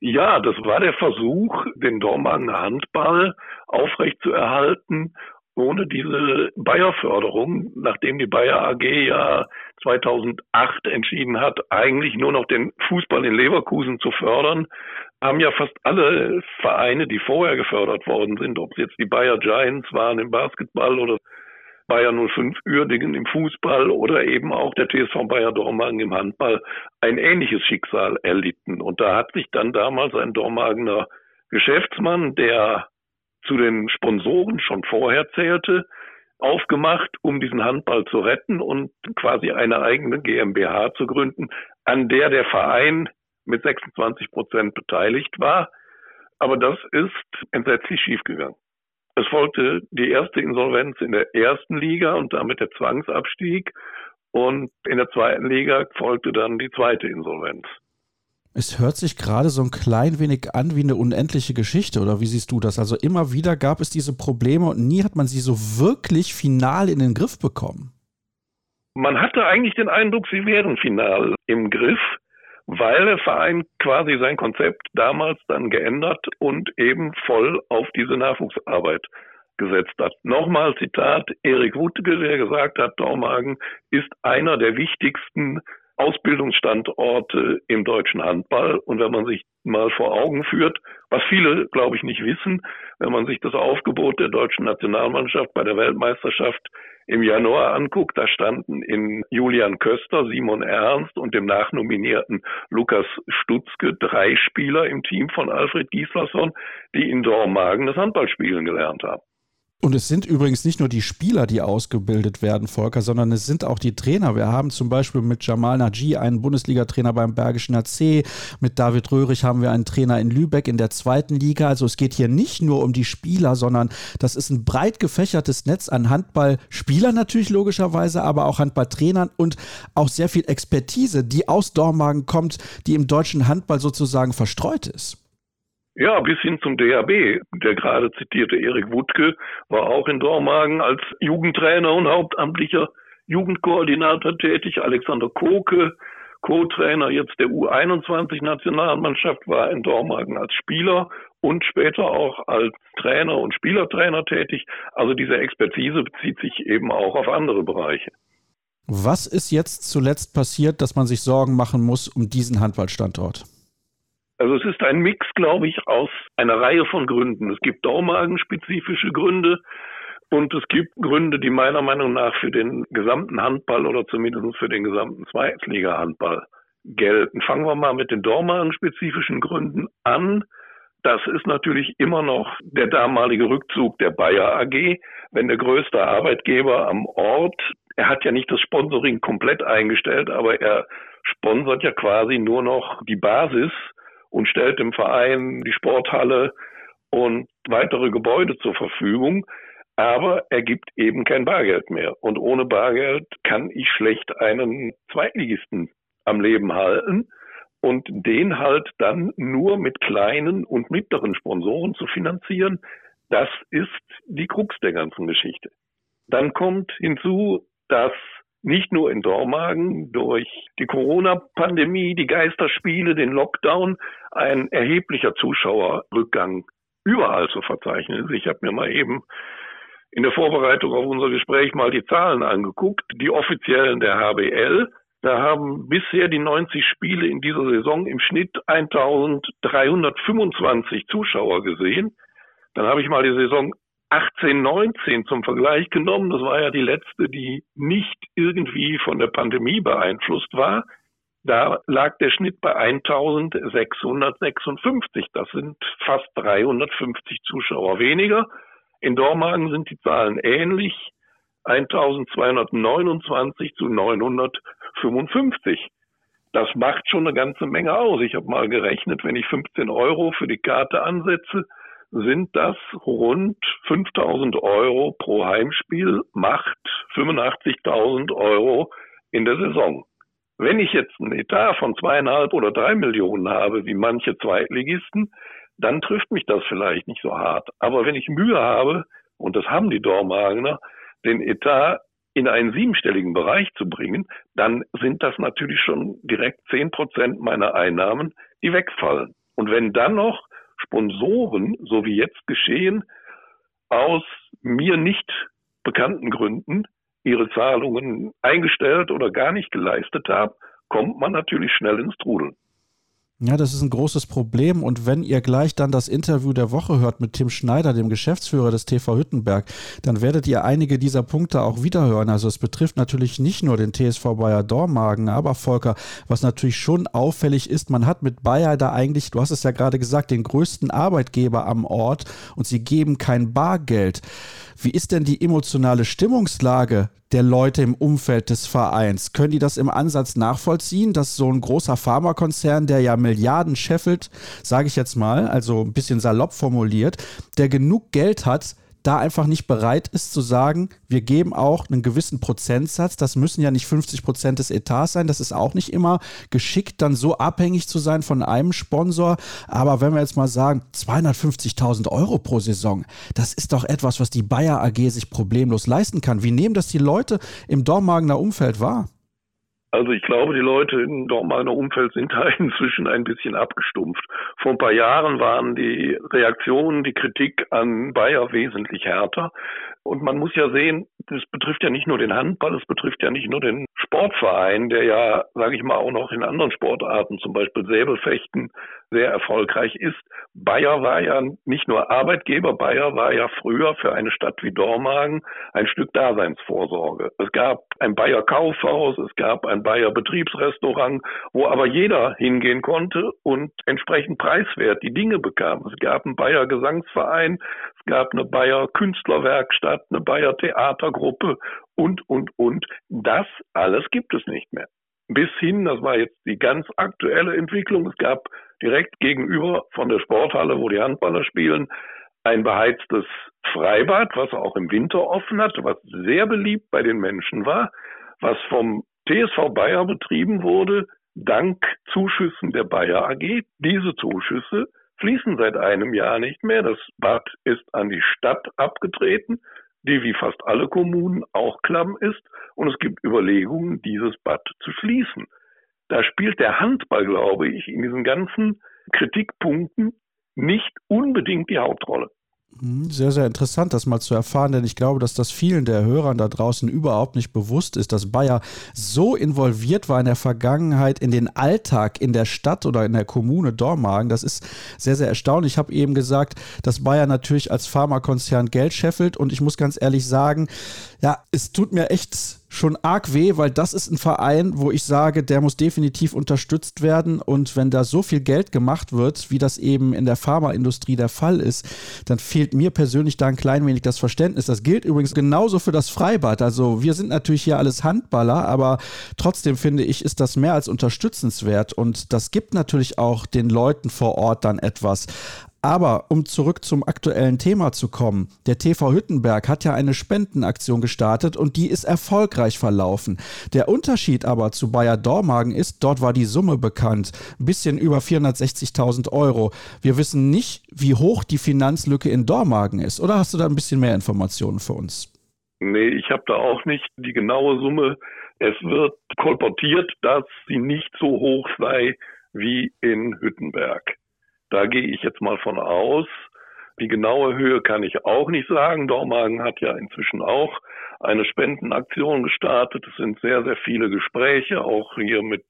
Ja, das war der Versuch, den Dormagener Handball aufrechtzuerhalten, ohne diese Bayer-Förderung, nachdem die Bayer AG ja 2008 entschieden hat, eigentlich nur noch den Fußball in Leverkusen zu fördern, haben ja fast alle Vereine, die vorher gefördert worden sind, ob es jetzt die Bayer Giants waren im Basketball oder Bayern 05 Uerdingen im Fußball oder eben auch der TSV Bayer Dormagen im Handball ein ähnliches Schicksal erlitten. Und da hat sich dann damals ein Dormagener Geschäftsmann, der zu den Sponsoren schon vorher zählte, aufgemacht, um diesen Handball zu retten und quasi eine eigene GmbH zu gründen, an der der Verein mit 26 Prozent beteiligt war. Aber das ist entsetzlich schiefgegangen. Es folgte die erste Insolvenz in der ersten Liga und damit der Zwangsabstieg. Und in der zweiten Liga folgte dann die zweite Insolvenz.
Es hört sich gerade so ein klein wenig an wie eine unendliche Geschichte, oder wie siehst du das? Also immer wieder gab es diese Probleme und nie hat man sie so wirklich final in den Griff bekommen.
Man hatte eigentlich den Eindruck, sie wären final im Griff, weil der Verein quasi sein Konzept damals dann geändert und eben voll auf diese Nachwuchsarbeit gesetzt hat. Nochmal Zitat Erik Wuttke, der gesagt hat, Dormagen ist einer der wichtigsten Ausbildungsstandorte im deutschen Handball. Und wenn man sich mal vor Augen führt, was viele, glaube ich, nicht wissen, wenn man sich das Aufgebot der deutschen Nationalmannschaft bei der Weltmeisterschaft im Januar anguckt, da standen in Julian Köster, Simon Ernst und dem nachnominierten Lukas Stutzke drei Spieler im Team von Alfred Gislason, die in Dormagen das Handballspielen gelernt haben.
Und es sind übrigens nicht nur die Spieler, die ausgebildet werden, Volker, sondern es sind auch die Trainer. Wir haben zum Beispiel mit Jamal Naji einen Bundesliga-Trainer beim Bergischen AC. Mit David Röhrig haben wir einen Trainer in Lübeck in der zweiten Liga. Also es geht hier nicht nur um die Spieler, sondern das ist ein breit gefächertes Netz an Handballspielern natürlich logischerweise, aber auch Handballtrainern und auch sehr viel Expertise, die aus Dormagen kommt, die im deutschen Handball sozusagen verstreut ist.
Ja, bis hin zum DHB. Der gerade zitierte Erik Wuttke war auch in Dormagen als Jugendtrainer und hauptamtlicher Jugendkoordinator tätig. Alexander Koke, Co-Trainer jetzt der U21-Nationalmannschaft, war in Dormagen als Spieler und später auch als Trainer und Spielertrainer tätig. Also diese Expertise bezieht sich eben auch auf andere Bereiche.
Was ist jetzt zuletzt passiert, dass man sich Sorgen machen muss um diesen Handballstandort?
Also es ist ein Mix, glaube ich, aus einer Reihe von Gründen. Es gibt Daumagenspezifische Gründe und es gibt Gründe, die meiner Meinung nach für den gesamten Handball oder zumindest für den gesamten Zweitliga-Handball gelten. Fangen wir mal mit den Dormagen-spezifischen Gründen an. Das ist natürlich immer noch der damalige Rückzug der Bayer AG. Wenn der größte Arbeitgeber am Ort, er hat ja nicht das Sponsoring komplett eingestellt, aber er sponsert ja quasi nur noch die Basis und stellt dem Verein die Sporthalle und weitere Gebäude zur Verfügung. Aber er gibt eben kein Bargeld mehr. Und ohne Bargeld kann ich schlecht einen Zweitligisten am Leben halten und den halt dann nur mit kleinen und mittleren Sponsoren zu finanzieren, das ist die Krux der ganzen Geschichte. Dann kommt hinzu, dass nicht nur in Dormagen durch die Corona-Pandemie, die Geisterspiele, den Lockdown ein erheblicher Zuschauerrückgang überall zu verzeichnen ist. Ich habe mir mal eben in der Vorbereitung auf unser Gespräch mal die Zahlen angeguckt, die offiziellen der HBL. Da haben bisher die 90 Spiele in dieser Saison im Schnitt 1325 Zuschauer gesehen. Dann habe ich mal die Saison 18, 19 zum Vergleich genommen. Das war ja die letzte, die nicht irgendwie von der Pandemie beeinflusst war. Da lag der Schnitt bei 1656. Das sind fast 350 Zuschauer weniger. In Dormagen sind die Zahlen ähnlich. 1229 zu 955. Das macht schon eine ganze Menge aus. Ich habe mal gerechnet, wenn ich 15 Euro für die Karte ansetze, sind das rund 5000 Euro pro Heimspiel, macht 85.000 Euro in der Saison. Wenn ich jetzt einen Etat von zweieinhalb oder drei Millionen habe, wie manche Zweitligisten, dann trifft mich das vielleicht nicht so hart. Aber wenn ich Mühe habe, und das haben die Dormagener, den Etat in einen siebenstelligen Bereich zu bringen, dann sind das natürlich schon direkt zehn Prozent meiner Einnahmen, die wegfallen. Und wenn dann noch Sponsoren, so wie jetzt geschehen, aus mir nicht bekannten Gründen ihre Zahlungen eingestellt oder gar nicht geleistet haben, kommt man natürlich schnell ins Trudeln.
Ja, das ist ein großes Problem. Und wenn ihr gleich dann das Interview der Woche hört mit Tim Schneider, dem Geschäftsführer des TV Hüttenberg, dann werdet ihr einige dieser Punkte auch wiederhören. Also es betrifft natürlich nicht nur den TSV Bayer Dormagen, aber Volker, was natürlich schon auffällig ist, man hat mit Bayer da eigentlich, du hast es ja gerade gesagt, den größten Arbeitgeber am Ort und sie geben kein Bargeld. Wie ist denn die emotionale Stimmungslage der Leute im Umfeld des Vereins. Können die das im Ansatz nachvollziehen, dass so ein großer Pharmakonzern, der ja Milliarden scheffelt, sage ich jetzt mal, also ein bisschen salopp formuliert, der genug Geld hat, da einfach nicht bereit ist zu sagen, wir geben auch einen gewissen Prozentsatz, das müssen ja nicht 50 Prozent des Etats sein, das ist auch nicht immer geschickt, dann so abhängig zu sein von einem Sponsor. Aber wenn wir jetzt mal sagen, 250.000 Euro pro Saison, das ist doch etwas, was die Bayer AG sich problemlos leisten kann. Wie nehmen das die Leute im Dormagener Umfeld wahr?
Also ich glaube, die Leute in Dortmunder Umfeld sind da *laughs* inzwischen ein bisschen abgestumpft. Vor ein paar Jahren waren die Reaktionen, die Kritik an Bayer wesentlich härter. Und man muss ja sehen, das betrifft ja nicht nur den Handball, es betrifft ja nicht nur den Sportverein, der ja, sage ich mal, auch noch in anderen Sportarten, zum Beispiel Säbelfechten, sehr erfolgreich ist. Bayer war ja nicht nur Arbeitgeber, Bayer war ja früher für eine Stadt wie Dormagen ein Stück Daseinsvorsorge. Es gab ein Bayer Kaufhaus, es gab ein Bayer Betriebsrestaurant, wo aber jeder hingehen konnte und entsprechend preiswert die Dinge bekam. Es gab einen Bayer Gesangsverein, es gab eine Bayer Künstlerwerkstatt, eine Bayer Theatergruppe und, und, und. Das alles gibt es nicht mehr. Bis hin, das war jetzt die ganz aktuelle Entwicklung, es gab direkt gegenüber von der Sporthalle, wo die Handballer spielen, ein beheiztes Freibad, was auch im Winter offen hat, was sehr beliebt bei den Menschen war, was vom TSV Bayer betrieben wurde, dank Zuschüssen der Bayer AG. Diese Zuschüsse fließen seit einem Jahr nicht mehr. Das Bad ist an die Stadt abgetreten, die wie fast alle Kommunen auch klamm ist. Und es gibt Überlegungen, dieses Bad zu schließen. Da spielt der Handball, glaube ich, in diesen ganzen Kritikpunkten nicht unbedingt die Hauptrolle.
Hm, sehr, sehr interessant, das mal zu erfahren, denn ich glaube, dass das vielen der Hörern da draußen überhaupt nicht bewusst ist, dass Bayer so involviert war in der Vergangenheit in den Alltag in der Stadt oder in der Kommune Dormagen. Das ist sehr, sehr erstaunlich. Ich habe eben gesagt, dass Bayer natürlich als Pharmakonzern Geld scheffelt und ich muss ganz ehrlich sagen, ja, es tut mir echt schon arg weh, weil das ist ein Verein, wo ich sage, der muss definitiv unterstützt werden. Und wenn da so viel Geld gemacht wird, wie das eben in der Pharmaindustrie der Fall ist, dann fehlt mir persönlich da ein klein wenig das Verständnis. Das gilt übrigens genauso für das Freibad. Also wir sind natürlich hier alles Handballer, aber trotzdem finde ich, ist das mehr als unterstützenswert. Und das gibt natürlich auch den Leuten vor Ort dann etwas. Aber um zurück zum aktuellen Thema zu kommen, der TV Hüttenberg hat ja eine Spendenaktion gestartet und die ist erfolgreich verlaufen. Der Unterschied aber zu Bayer Dormagen ist, dort war die Summe bekannt, ein bisschen über 460.000 Euro. Wir wissen nicht, wie hoch die Finanzlücke in Dormagen ist. Oder hast du da ein bisschen mehr Informationen für uns?
Nee, ich habe da auch nicht die genaue Summe. Es wird kolportiert, dass sie nicht so hoch sei wie in Hüttenberg. Da gehe ich jetzt mal von aus. Die genaue Höhe kann ich auch nicht sagen. Dormagen hat ja inzwischen auch eine Spendenaktion gestartet. Es sind sehr, sehr viele Gespräche, auch hier mit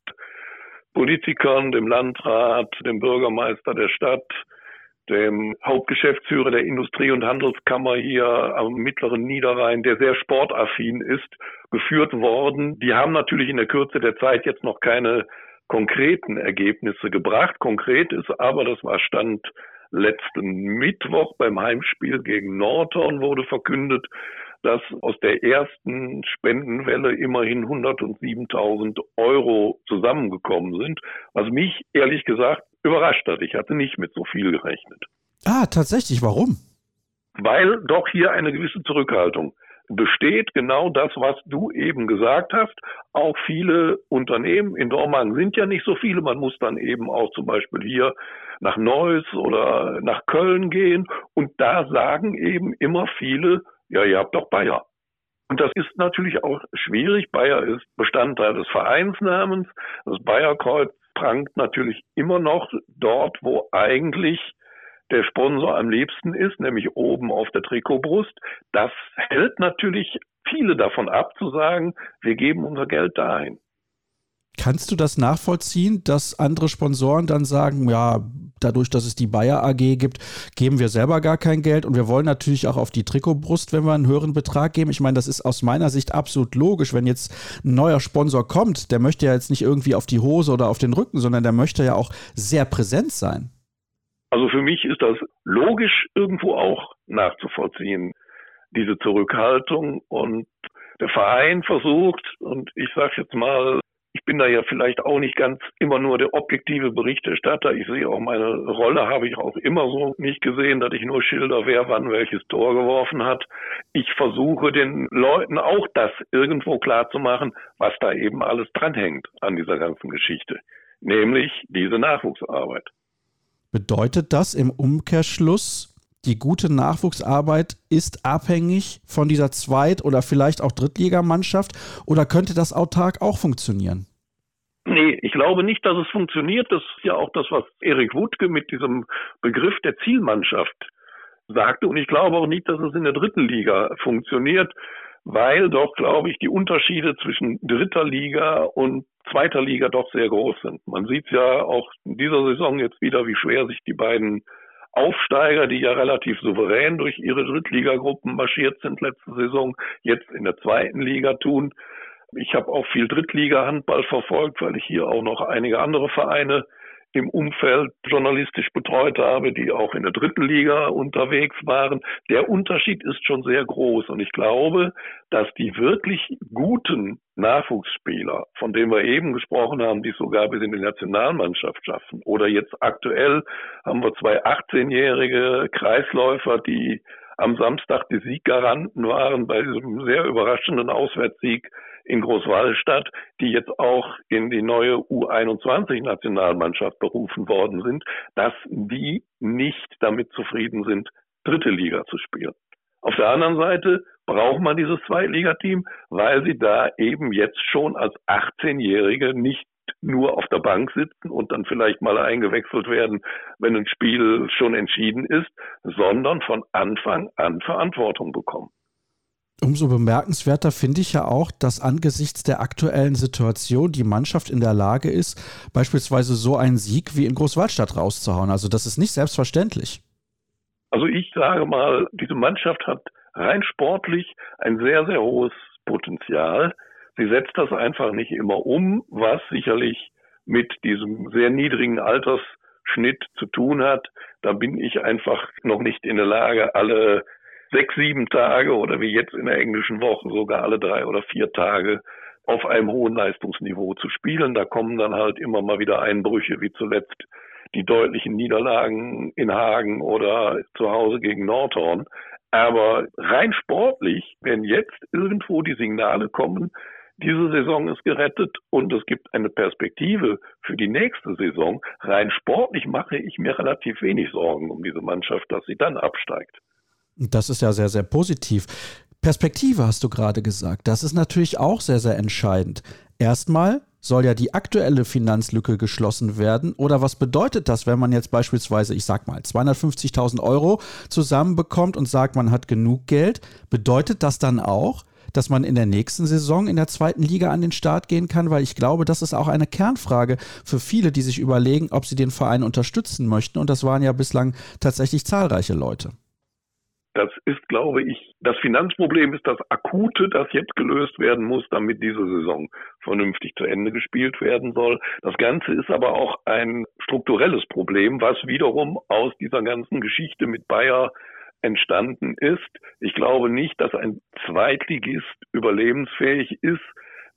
Politikern, dem Landrat, dem Bürgermeister der Stadt, dem Hauptgeschäftsführer der Industrie- und Handelskammer hier am mittleren Niederrhein, der sehr sportaffin ist, geführt worden. Die haben natürlich in der Kürze der Zeit jetzt noch keine konkreten Ergebnisse gebracht. Konkret ist aber, das war Stand letzten Mittwoch beim Heimspiel gegen Norton wurde verkündet, dass aus der ersten Spendenwelle immerhin 107.000 Euro zusammengekommen sind, was mich ehrlich gesagt überrascht hat. Ich hatte nicht mit so viel gerechnet.
Ah, tatsächlich. Warum?
Weil doch hier eine gewisse Zurückhaltung besteht genau das, was du eben gesagt hast. Auch viele Unternehmen in Dormagen sind ja nicht so viele. Man muss dann eben auch zum Beispiel hier nach Neuss oder nach Köln gehen. Und da sagen eben immer viele, ja, ihr habt doch Bayer. Und das ist natürlich auch schwierig. Bayer ist Bestandteil des Vereinsnamens. Das Bayerkreuz prangt natürlich immer noch dort, wo eigentlich der Sponsor am liebsten ist, nämlich oben auf der Trikotbrust. Das hält natürlich viele davon ab, zu sagen, wir geben unser Geld dahin.
Kannst du das nachvollziehen, dass andere Sponsoren dann sagen, ja, dadurch, dass es die Bayer AG gibt, geben wir selber gar kein Geld und wir wollen natürlich auch auf die Trikotbrust, wenn wir einen höheren Betrag geben. Ich meine, das ist aus meiner Sicht absolut logisch, wenn jetzt ein neuer Sponsor kommt, der möchte ja jetzt nicht irgendwie auf die Hose oder auf den Rücken, sondern der möchte ja auch sehr präsent sein.
Also für mich ist das logisch irgendwo auch nachzuvollziehen, diese Zurückhaltung und der Verein versucht, und ich sage jetzt mal, ich bin da ja vielleicht auch nicht ganz immer nur der objektive Berichterstatter. Ich sehe auch meine Rolle, habe ich auch immer so nicht gesehen, dass ich nur schilder, wer wann welches Tor geworfen hat. Ich versuche den Leuten auch das irgendwo klar zu machen, was da eben alles dranhängt an dieser ganzen Geschichte. Nämlich diese Nachwuchsarbeit.
Bedeutet das im Umkehrschluss, die gute Nachwuchsarbeit ist abhängig von dieser Zweit- oder vielleicht auch Drittligamannschaft oder könnte das autark auch funktionieren?
Nee, ich glaube nicht, dass es funktioniert. Das ist ja auch das, was Erik Wutke mit diesem Begriff der Zielmannschaft sagte. Und ich glaube auch nicht, dass es in der dritten Liga funktioniert, weil doch, glaube ich, die Unterschiede zwischen dritter Liga und zweiter Liga doch sehr groß sind. Man sieht ja auch in dieser Saison jetzt wieder, wie schwer sich die beiden Aufsteiger, die ja relativ souverän durch ihre Drittligagruppen marschiert sind letzte Saison, jetzt in der zweiten Liga tun. Ich habe auch viel Drittliga-Handball verfolgt, weil ich hier auch noch einige andere Vereine im Umfeld journalistisch betreut habe, die auch in der dritten Liga unterwegs waren. Der Unterschied ist schon sehr groß und ich glaube, dass die wirklich guten Nachwuchsspieler, von denen wir eben gesprochen haben, die sogar bis in die Nationalmannschaft schaffen, oder jetzt aktuell haben wir zwei 18-jährige Kreisläufer, die am Samstag die Sieggaranten waren bei diesem sehr überraschenden Auswärtssieg in Großwallstadt, die jetzt auch in die neue U21-Nationalmannschaft berufen worden sind, dass die nicht damit zufrieden sind, dritte Liga zu spielen. Auf der anderen Seite braucht man dieses Zweitligateam, weil sie da eben jetzt schon als 18-Jährige nicht nur auf der Bank sitzen und dann vielleicht mal eingewechselt werden, wenn ein Spiel schon entschieden ist, sondern von Anfang an Verantwortung bekommen.
Umso bemerkenswerter finde ich ja auch, dass angesichts der aktuellen Situation die Mannschaft in der Lage ist, beispielsweise so einen Sieg wie in Großwaldstadt rauszuhauen. Also das ist nicht selbstverständlich.
Also ich sage mal, diese Mannschaft hat rein sportlich ein sehr, sehr hohes Potenzial. Sie setzt das einfach nicht immer um, was sicherlich mit diesem sehr niedrigen Altersschnitt zu tun hat. Da bin ich einfach noch nicht in der Lage, alle sechs, sieben Tage oder wie jetzt in der englischen Woche sogar alle drei oder vier Tage auf einem hohen Leistungsniveau zu spielen. Da kommen dann halt immer mal wieder Einbrüche, wie zuletzt die deutlichen Niederlagen in Hagen oder zu Hause gegen Nordhorn. Aber rein sportlich, wenn jetzt irgendwo die Signale kommen, diese Saison ist gerettet und es gibt eine Perspektive für die nächste Saison, rein sportlich mache ich mir relativ wenig Sorgen um diese Mannschaft, dass sie dann absteigt.
Das ist ja sehr, sehr positiv. Perspektive hast du gerade gesagt. Das ist natürlich auch sehr, sehr entscheidend. Erstmal soll ja die aktuelle Finanzlücke geschlossen werden. Oder was bedeutet das, wenn man jetzt beispielsweise, ich sag mal, 250.000 Euro zusammenbekommt und sagt, man hat genug Geld? Bedeutet das dann auch, dass man in der nächsten Saison in der zweiten Liga an den Start gehen kann? Weil ich glaube, das ist auch eine Kernfrage für viele, die sich überlegen, ob sie den Verein unterstützen möchten. Und das waren ja bislang tatsächlich zahlreiche Leute.
Das ist, glaube ich, das Finanzproblem ist das akute, das jetzt gelöst werden muss, damit diese Saison vernünftig zu Ende gespielt werden soll. Das Ganze ist aber auch ein strukturelles Problem, was wiederum aus dieser ganzen Geschichte mit Bayer entstanden ist. Ich glaube nicht, dass ein Zweitligist überlebensfähig ist,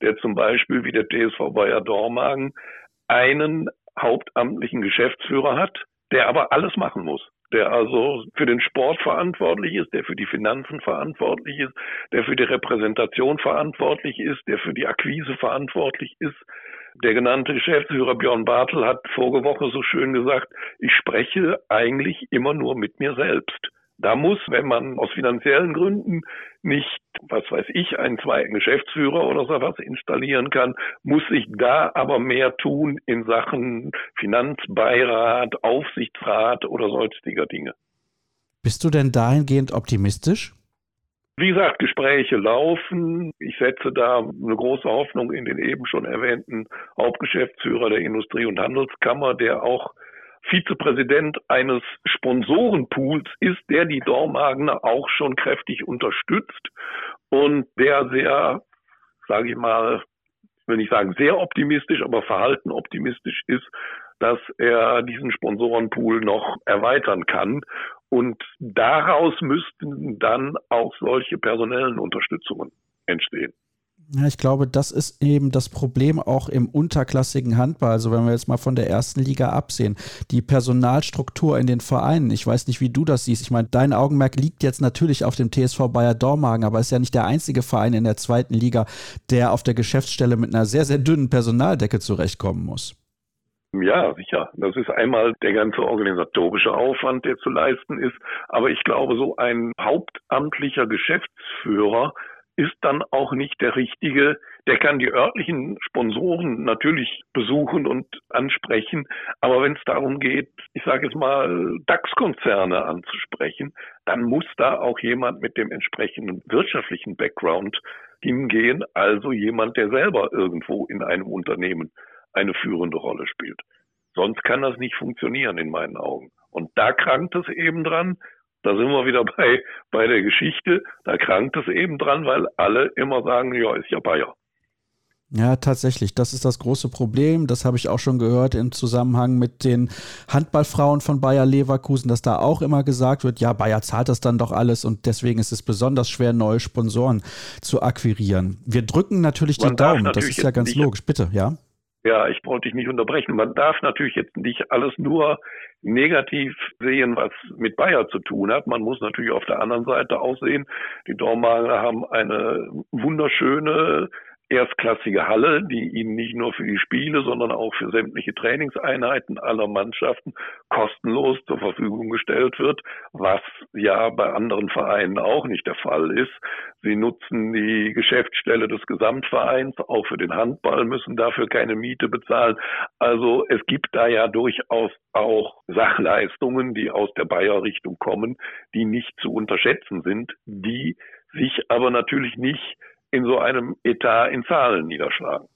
der zum Beispiel wie der TSV Bayer Dormagen einen hauptamtlichen Geschäftsführer hat, der aber alles machen muss der also für den Sport verantwortlich ist, der für die Finanzen verantwortlich ist, der für die Repräsentation verantwortlich ist, der für die Akquise verantwortlich ist. Der genannte Geschäftsführer Björn Bartel hat vorige Woche so schön gesagt, ich spreche eigentlich immer nur mit mir selbst. Da muss, wenn man aus finanziellen Gründen nicht, was weiß ich, einen zweiten Geschäftsführer oder so was installieren kann, muss sich da aber mehr tun in Sachen Finanzbeirat, Aufsichtsrat oder sonstiger Dinge.
Bist du denn dahingehend optimistisch?
Wie gesagt, Gespräche laufen. Ich setze da eine große Hoffnung in den eben schon erwähnten Hauptgeschäftsführer der Industrie- und Handelskammer, der auch Vizepräsident eines Sponsorenpools ist, der die Dormagener auch schon kräftig unterstützt und der sehr, sage ich mal, ich will nicht sagen sehr optimistisch, aber verhalten optimistisch ist, dass er diesen Sponsorenpool noch erweitern kann. Und daraus müssten dann auch solche personellen Unterstützungen entstehen.
Ja, ich glaube, das ist eben das Problem auch im unterklassigen Handball. Also wenn wir jetzt mal von der ersten Liga absehen, die Personalstruktur in den Vereinen. Ich weiß nicht, wie du das siehst. Ich meine, dein Augenmerk liegt jetzt natürlich auf dem TSV Bayer Dormagen, aber es ist ja nicht der einzige Verein in der zweiten Liga, der auf der Geschäftsstelle mit einer sehr, sehr dünnen Personaldecke zurechtkommen muss.
Ja, sicher. Das ist einmal der ganze organisatorische Aufwand, der zu leisten ist. Aber ich glaube, so ein hauptamtlicher Geschäftsführer ist dann auch nicht der richtige. Der kann die örtlichen Sponsoren natürlich besuchen und ansprechen. Aber wenn es darum geht, ich sage jetzt mal, DAX-Konzerne anzusprechen, dann muss da auch jemand mit dem entsprechenden wirtschaftlichen Background hingehen. Also jemand, der selber irgendwo in einem Unternehmen eine führende Rolle spielt. Sonst kann das nicht funktionieren in meinen Augen. Und da krankt es eben dran. Da sind wir wieder *laughs* bei, bei der Geschichte. Da krankt es eben dran, weil alle immer sagen, ja, ist ja Bayer.
Ja, tatsächlich. Das ist das große Problem. Das habe ich auch schon gehört im Zusammenhang mit den Handballfrauen von Bayer Leverkusen, dass da auch immer gesagt wird, ja, Bayer zahlt das dann doch alles und deswegen ist es besonders schwer, neue Sponsoren zu akquirieren. Wir drücken natürlich Man die Daumen. Natürlich das ist ja ganz logisch. Bitte, ja.
Ja, ich wollte dich nicht unterbrechen. Man darf natürlich jetzt nicht alles nur negativ sehen, was mit Bayer zu tun hat. Man muss natürlich auf der anderen Seite auch sehen, die Dormagener haben eine wunderschöne erstklassige Halle, die ihnen nicht nur für die Spiele, sondern auch für sämtliche Trainingseinheiten aller Mannschaften kostenlos zur Verfügung gestellt wird, was ja bei anderen Vereinen auch nicht der Fall ist. Sie nutzen die Geschäftsstelle des Gesamtvereins, auch für den Handball müssen dafür keine Miete bezahlen. Also es gibt da ja durchaus auch Sachleistungen, die aus der Bayer-Richtung kommen, die nicht zu unterschätzen sind, die sich aber natürlich nicht in so einem Etat in Zahlen niederschlagen.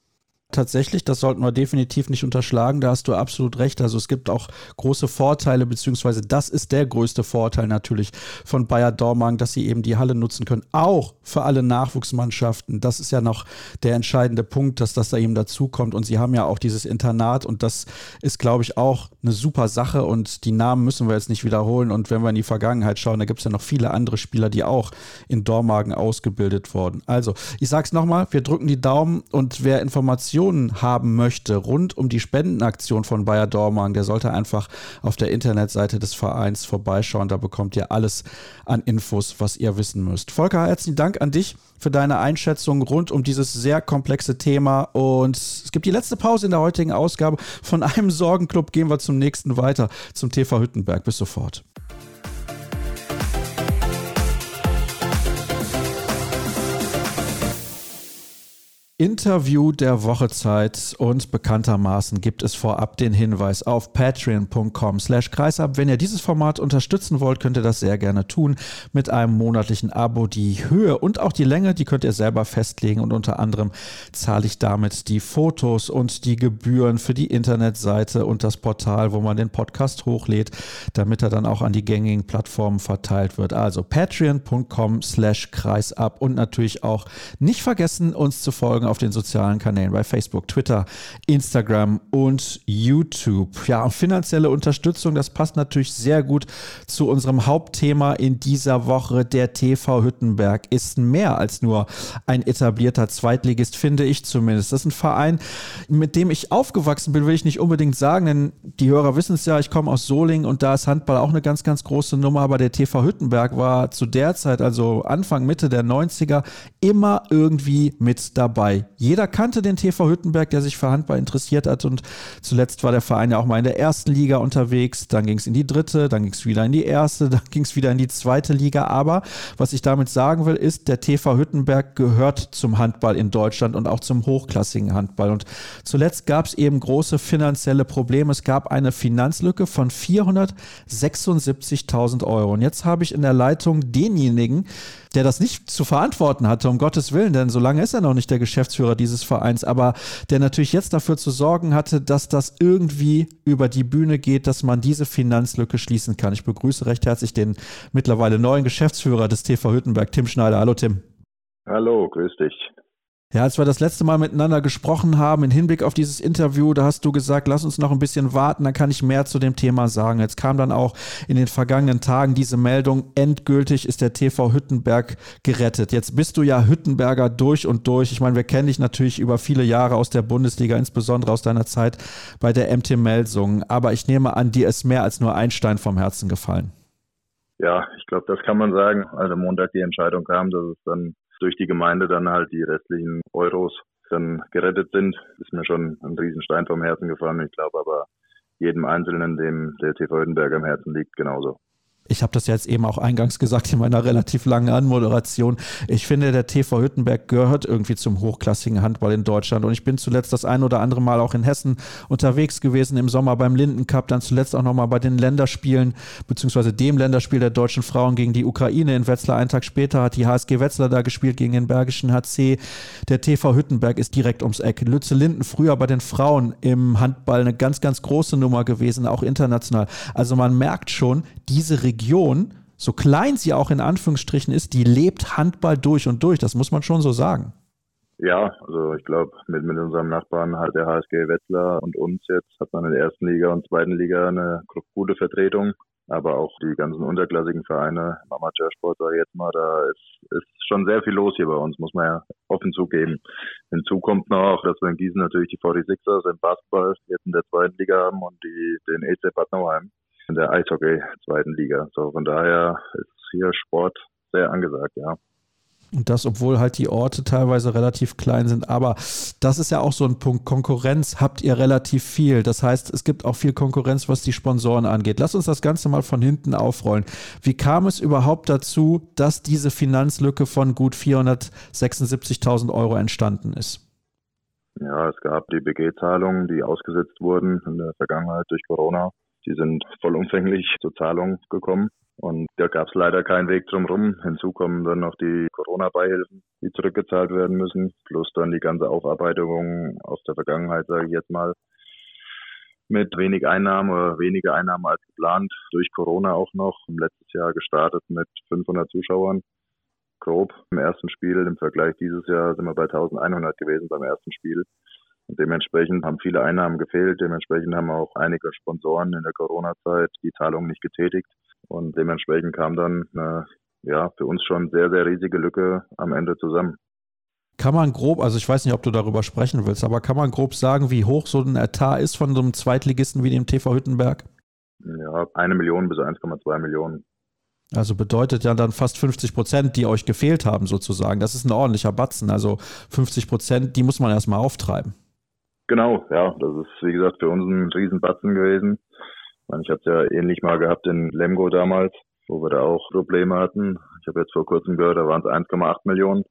Tatsächlich, das sollten wir definitiv nicht unterschlagen. Da hast du absolut recht. Also es gibt auch große Vorteile, beziehungsweise das ist der größte Vorteil natürlich von Bayer Dormagen, dass sie eben die Halle nutzen können, auch für alle Nachwuchsmannschaften. Das ist ja noch der entscheidende Punkt, dass das da eben dazukommt. Und sie haben ja auch dieses Internat und das ist, glaube ich, auch eine super Sache. Und die Namen müssen wir jetzt nicht wiederholen. Und wenn wir in die Vergangenheit schauen, da gibt es ja noch viele andere Spieler, die auch in Dormagen ausgebildet wurden. Also, ich sage es nochmal, wir drücken die Daumen und wer Informationen haben möchte rund um die Spendenaktion von Bayer Dormagen, der sollte einfach auf der Internetseite des Vereins vorbeischauen. Da bekommt ihr alles an Infos, was ihr wissen müsst. Volker, herzlichen Dank an dich für deine Einschätzung rund um dieses sehr komplexe Thema. Und es gibt die letzte Pause in der heutigen Ausgabe. Von einem Sorgenclub gehen wir zum nächsten weiter, zum TV Hüttenberg. Bis sofort. Interview der Wochezeit und bekanntermaßen gibt es vorab den Hinweis auf patreon.com slash kreisab. Wenn ihr dieses Format unterstützen wollt, könnt ihr das sehr gerne tun mit einem monatlichen Abo. Die Höhe und auch die Länge, die könnt ihr selber festlegen und unter anderem zahle ich damit die Fotos und die Gebühren für die Internetseite und das Portal, wo man den Podcast hochlädt, damit er dann auch an die gängigen Plattformen verteilt wird. Also patreon.com slash kreisab und natürlich auch nicht vergessen, uns zu folgen auf den sozialen Kanälen bei Facebook, Twitter, Instagram und YouTube. Ja, und finanzielle Unterstützung, das passt natürlich sehr gut zu unserem Hauptthema in dieser Woche. Der TV Hüttenberg ist mehr als nur ein etablierter Zweitligist, finde ich zumindest. Das ist ein Verein, mit dem ich aufgewachsen bin, will ich nicht unbedingt sagen, denn die Hörer wissen es ja, ich komme aus Solingen und da ist Handball auch eine ganz, ganz große Nummer, aber der TV Hüttenberg war zu der Zeit, also Anfang, Mitte der 90er, immer irgendwie mit dabei. Jeder kannte den TV Hüttenberg, der sich für Handball interessiert hat. Und zuletzt war der Verein ja auch mal in der ersten Liga unterwegs, dann ging es in die dritte, dann ging es wieder in die erste, *laughs* dann ging es wieder in die zweite Liga, aber was ich damit sagen will, ist, der TV Hüttenberg gehört zum Handball in Deutschland und auch zum hochklassigen Handball. Und zuletzt gab es eben große finanzielle Probleme. Es gab eine Finanzlücke von 476.000 Euro. Und jetzt habe ich in der Leitung denjenigen, der das nicht zu verantworten hatte, um Gottes Willen, denn so lange ist er noch nicht der Geschäftsführer dieses Vereins, aber der natürlich jetzt dafür zu sorgen hatte, dass das irgendwie über die Bühne geht, dass man diese Finanzlücke schließen kann. Ich begrüße recht herzlich den mittlerweile neuen Geschäftsführer des TV Hüttenberg, Tim Schneider. Hallo Tim.
Hallo, grüß dich.
Ja, als wir das letzte Mal miteinander gesprochen haben, im Hinblick auf dieses Interview, da hast du gesagt, lass uns noch ein bisschen warten, dann kann ich mehr zu dem Thema sagen. Jetzt kam dann auch in den vergangenen Tagen diese Meldung, endgültig ist der TV Hüttenberg gerettet. Jetzt bist du ja Hüttenberger durch und durch. Ich meine, wir kennen dich natürlich über viele Jahre aus der Bundesliga, insbesondere aus deiner Zeit bei der MT Melsungen. Aber ich nehme an, dir ist mehr als nur ein Stein vom Herzen gefallen.
Ja, ich glaube, das kann man sagen. Also Montag die Entscheidung kam, dass es dann durch die Gemeinde dann halt die restlichen Euros dann gerettet sind, ist mir schon ein Riesenstein vom Herzen gefallen. Ich glaube aber jedem Einzelnen, dem der TV Hüttenberg am Herzen liegt, genauso
ich habe das jetzt eben auch eingangs gesagt in meiner relativ langen Anmoderation. Ich finde, der TV Hüttenberg gehört irgendwie zum hochklassigen Handball in Deutschland. Und ich bin zuletzt das ein oder andere Mal auch in Hessen unterwegs gewesen im Sommer beim Linden Cup, dann zuletzt auch nochmal bei den Länderspielen, beziehungsweise dem Länderspiel der deutschen Frauen gegen die Ukraine in Wetzlar. Einen Tag später hat die HSG Wetzlar da gespielt gegen den Bergischen HC. Der TV Hüttenberg ist direkt ums Eck. Lütze Linden früher bei den Frauen im Handball eine ganz, ganz große Nummer gewesen, auch international. Also man merkt schon, diese Region Region, so klein sie auch in Anführungsstrichen ist, die lebt Handball durch und durch. Das muss man schon so sagen.
Ja, also ich glaube, mit, mit unserem Nachbarn halt der HSG Wetzlar und uns jetzt hat man in der ersten Liga und zweiten Liga eine gute Vertretung. Aber auch die ganzen unterklassigen Vereine im Amateursport, sage ich jetzt mal, da ist, ist schon sehr viel los hier bei uns, muss man ja offen zugeben. Hinzu kommt noch, dass wir in Gießen natürlich die 46ers im Basketball jetzt in der zweiten Liga haben und die, den EC Bad Nauheim in der Eishockey zweiten Liga. So von daher ist hier Sport sehr angesagt, ja.
Und das, obwohl halt die Orte teilweise relativ klein sind. Aber das ist ja auch so ein Punkt. Konkurrenz habt ihr relativ viel. Das heißt, es gibt auch viel Konkurrenz, was die Sponsoren angeht. Lass uns das Ganze mal von hinten aufrollen. Wie kam es überhaupt dazu, dass diese Finanzlücke von gut 476.000 Euro entstanden ist?
Ja, es gab die BG-Zahlungen, die ausgesetzt wurden in der Vergangenheit durch Corona. Die sind vollumfänglich zur Zahlung gekommen. Und da gab es leider keinen Weg drumherum. Hinzu kommen dann noch die Corona-Beihilfen, die zurückgezahlt werden müssen, plus dann die ganze Aufarbeitung aus der Vergangenheit, sage ich jetzt mal, mit wenig Einnahmen oder weniger Einnahmen als geplant, durch Corona auch noch. Letztes Jahr gestartet mit 500 Zuschauern, grob im ersten Spiel. Im Vergleich dieses Jahr sind wir bei 1100 gewesen beim ersten Spiel. Und dementsprechend haben viele Einnahmen gefehlt. Dementsprechend haben auch einige Sponsoren in der Corona-Zeit die Zahlungen nicht getätigt. Und dementsprechend kam dann eine, ja, für uns schon sehr, sehr riesige Lücke am Ende zusammen.
Kann man grob, also ich weiß nicht, ob du darüber sprechen willst, aber kann man grob sagen, wie hoch so ein Etat ist von so einem Zweitligisten wie dem TV Hüttenberg?
Ja, eine Million bis 1,2 Millionen.
Also bedeutet ja dann fast 50 Prozent, die euch gefehlt haben, sozusagen. Das ist ein ordentlicher Batzen. Also 50 Prozent, die muss man erstmal auftreiben.
Genau, ja, das ist wie gesagt für uns ein Riesenbatzen gewesen. Ich, habe es ja ähnlich mal gehabt in Lemgo damals, wo wir da auch Probleme hatten. Ich habe jetzt vor kurzem gehört, da waren es 1,8 Millionen.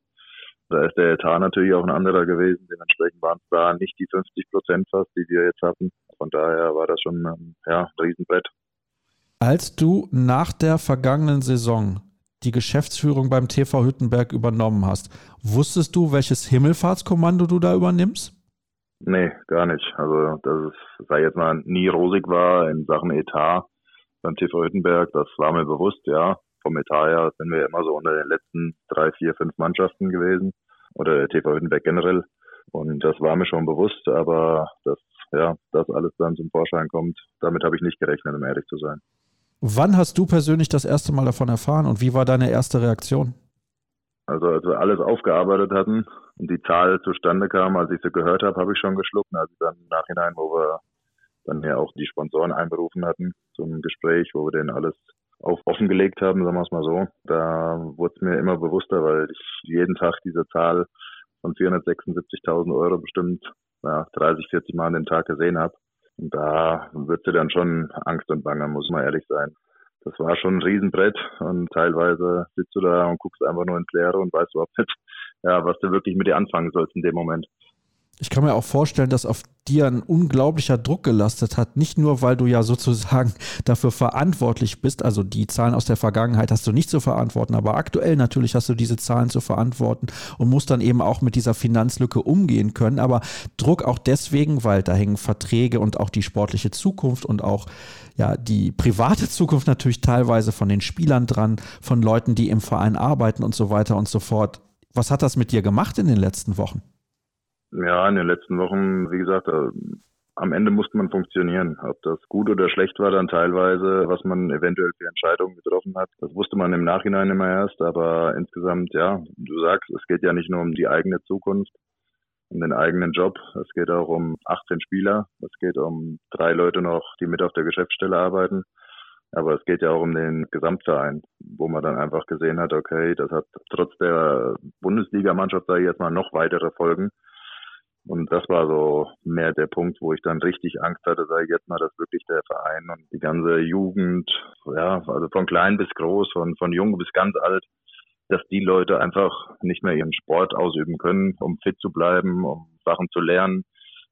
Da ist der Etat natürlich auch ein anderer gewesen. Dementsprechend waren es da nicht die 50 Prozent fast, die wir jetzt hatten. Von daher war das schon ähm, ja, ein Riesenbrett.
Als du nach der vergangenen Saison die Geschäftsführung beim TV Hüttenberg übernommen hast, wusstest du, welches Himmelfahrtskommando du da übernimmst?
Nee, gar nicht. Also, dass es, sei jetzt mal, nie rosig war in Sachen Etat beim TV Hüttenberg, das war mir bewusst, ja. Vom Etat her sind wir immer so unter den letzten drei, vier, fünf Mannschaften gewesen. Oder der TV Hüttenberg generell. Und das war mir schon bewusst, aber dass, ja, das alles dann zum Vorschein kommt, damit habe ich nicht gerechnet, um ehrlich zu sein.
Wann hast du persönlich das erste Mal davon erfahren und wie war deine erste Reaktion?
Also als wir alles aufgearbeitet hatten und die Zahl zustande kam, als ich sie gehört habe, habe ich schon geschluckt. Also dann im Nachhinein, wo wir dann ja auch die Sponsoren einberufen hatten zum Gespräch, wo wir denen alles auf offengelegt haben, sagen wir es mal so, da wurde es mir immer bewusster, weil ich jeden Tag diese Zahl von 476.000 Euro bestimmt ja, 30, 40 Mal an den Tag gesehen habe. Und da wird sie dann schon Angst und Bange, muss man ehrlich sein das war schon ein Riesenbrett und teilweise sitzt du da und guckst einfach nur ins Leere und weißt überhaupt nicht, ja, was du wirklich mit dir anfangen sollst in dem Moment.
Ich kann mir auch vorstellen, dass auf dir ein unglaublicher Druck gelastet hat. Nicht nur, weil du ja sozusagen *laughs* dafür verantwortlich bist. Also die Zahlen aus der Vergangenheit hast du nicht zu verantworten, aber aktuell natürlich hast du diese Zahlen zu verantworten und musst dann eben auch mit dieser Finanzlücke umgehen können. Aber Druck auch deswegen, weil da hängen Verträge und auch die sportliche Zukunft und auch ja die private *laughs* Zukunft natürlich teilweise von den Spielern dran, von Leuten, die im Verein arbeiten und so weiter und so fort. Was hat das mit dir gemacht in den letzten Wochen?
Ja, in den letzten Wochen, wie gesagt, äh, am Ende musste man funktionieren. Ob das gut oder schlecht war dann teilweise, was man eventuell für Entscheidungen getroffen hat, das wusste man im Nachhinein immer erst. Aber insgesamt, ja, du sagst, es geht ja nicht nur um die eigene Zukunft, um den eigenen Job. Es geht auch um 18 Spieler. Es geht um drei Leute noch, die mit auf der Geschäftsstelle arbeiten. Aber es geht ja auch um den Gesamtverein, wo man dann einfach gesehen hat, okay, das hat trotz der Bundesligamannschaft, sage ich jetzt mal, noch weitere Folgen. Und das war so mehr der Punkt, wo ich dann richtig Angst hatte, sage ich jetzt mal, dass wirklich der Verein und die ganze Jugend, ja, also von klein bis groß, von, von jung bis ganz alt, dass die Leute einfach nicht mehr ihren Sport ausüben können, um fit zu bleiben, um Sachen zu lernen,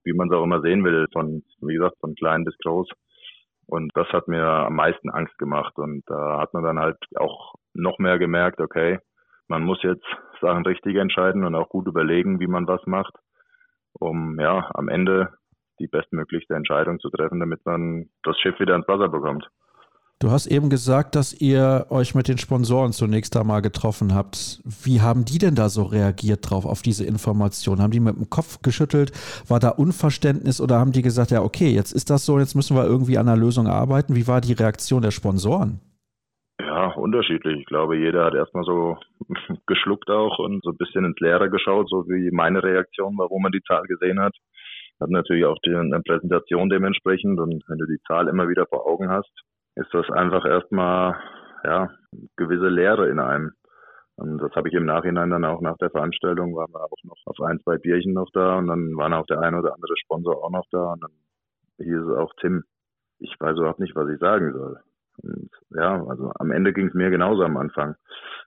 wie man es auch immer sehen will, von, wie gesagt, von klein bis groß. Und das hat mir am meisten Angst gemacht. Und da hat man dann halt auch noch mehr gemerkt, okay, man muss jetzt Sachen richtig entscheiden und auch gut überlegen, wie man was macht um ja am Ende die bestmöglichste Entscheidung zu treffen, damit man das Schiff wieder ins Wasser bekommt.
Du hast eben gesagt, dass ihr euch mit den Sponsoren zunächst einmal getroffen habt. Wie haben die denn da so reagiert drauf, auf diese Information? Haben die mit dem Kopf geschüttelt? War da Unverständnis oder haben die gesagt, ja, okay, jetzt ist das so, jetzt müssen wir irgendwie an einer Lösung arbeiten? Wie war die Reaktion der Sponsoren?
Ja, unterschiedlich. Ich glaube, jeder hat erstmal so *laughs* geschluckt auch und so ein bisschen ins Leere geschaut, so wie meine Reaktion war, wo man die Zahl gesehen hat. Hat natürlich auch die, eine Präsentation dementsprechend und wenn du die Zahl immer wieder vor Augen hast, ist das einfach erstmal, ja, gewisse Leere in einem. Und das habe ich im Nachhinein dann auch nach der Veranstaltung, waren wir auch noch auf ein, zwei Bierchen noch da und dann waren auch der ein oder andere Sponsor auch noch da und dann hieß es auch Tim. Ich weiß überhaupt nicht, was ich sagen soll. Und ja, also am Ende ging es mir genauso am Anfang.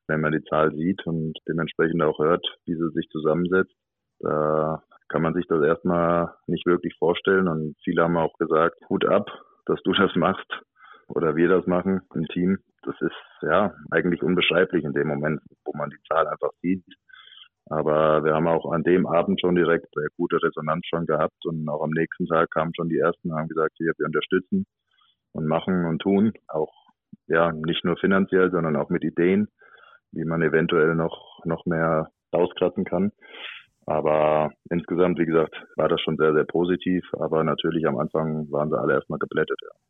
Wenn man die Zahl sieht und dementsprechend auch hört, wie sie sich zusammensetzt, da kann man sich das erstmal nicht wirklich vorstellen. Und viele haben auch gesagt, Hut ab, dass du das machst oder wir das machen im Team. Das ist ja eigentlich unbeschreiblich in dem Moment, wo man die Zahl einfach sieht. Aber wir haben auch an dem Abend schon direkt sehr gute Resonanz schon gehabt und auch am nächsten Tag kamen schon die ersten und haben gesagt, hier, wir unterstützen und machen und tun. Auch ja nicht nur finanziell, sondern auch mit Ideen, wie man eventuell noch noch mehr rauskratzen kann. Aber insgesamt, wie gesagt, war das schon sehr, sehr positiv. Aber natürlich am Anfang waren sie alle erstmal geblättet. Ja.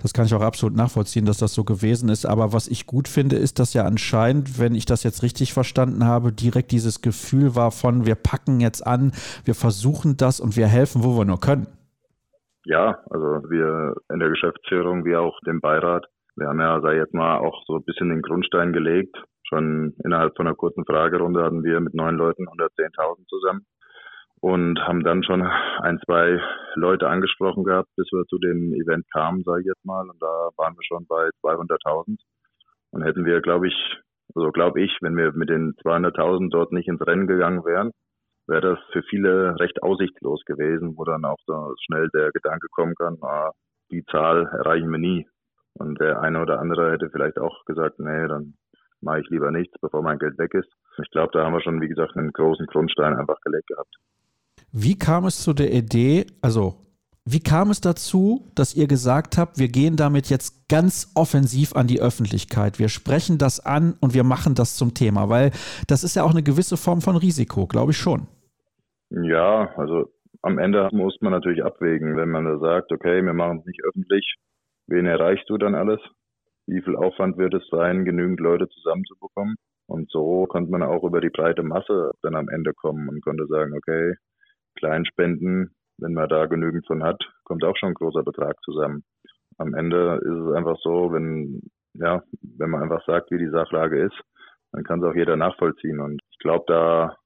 Das kann ich auch absolut nachvollziehen, dass das so gewesen ist. Aber was ich gut finde, ist, dass ja anscheinend, wenn ich das jetzt richtig verstanden habe, direkt dieses Gefühl war von, wir packen jetzt an, wir versuchen das und wir helfen, wo wir nur können.
Ja, also wir in der Geschäftsführung, wie auch dem Beirat, wir haben ja, sag jetzt mal, auch so ein bisschen den Grundstein gelegt. Schon innerhalb von einer kurzen Fragerunde hatten wir mit neun Leuten 110.000 zusammen und haben dann schon ein, zwei Leute angesprochen gehabt, bis wir zu dem Event kamen, sage ich jetzt mal. Und da waren wir schon bei 200.000. Und hätten wir, glaube ich, also glaube ich, wenn wir mit den 200.000 dort nicht ins Rennen gegangen wären, wäre das für viele recht aussichtslos gewesen, wo dann auch so schnell der Gedanke kommen kann, ah, die Zahl erreichen wir nie. Und der eine oder andere hätte vielleicht auch gesagt, nee, dann mache ich lieber nichts, bevor mein Geld weg ist. Ich glaube, da haben wir schon, wie gesagt, einen großen Grundstein einfach gelegt gehabt.
Wie kam es zu der Idee, also wie kam es dazu, dass ihr gesagt habt, wir gehen damit jetzt ganz offensiv an die Öffentlichkeit? Wir sprechen das an und wir machen das zum Thema, weil das ist ja auch eine gewisse Form von Risiko, glaube ich schon.
Ja, also am Ende muss man natürlich abwägen, wenn man da sagt, okay, wir machen es nicht öffentlich, wen erreichst du dann alles? Wie viel Aufwand wird es sein, genügend Leute zusammenzubekommen? Und so konnte man auch über die breite Masse dann am Ende kommen und konnte sagen, okay, Kleinspenden, wenn man da genügend von hat, kommt auch schon ein großer Betrag zusammen. Am Ende ist es einfach so, wenn, ja, wenn man einfach sagt, wie die Sachlage ist, dann kann es auch jeder nachvollziehen. Und ich glaube, da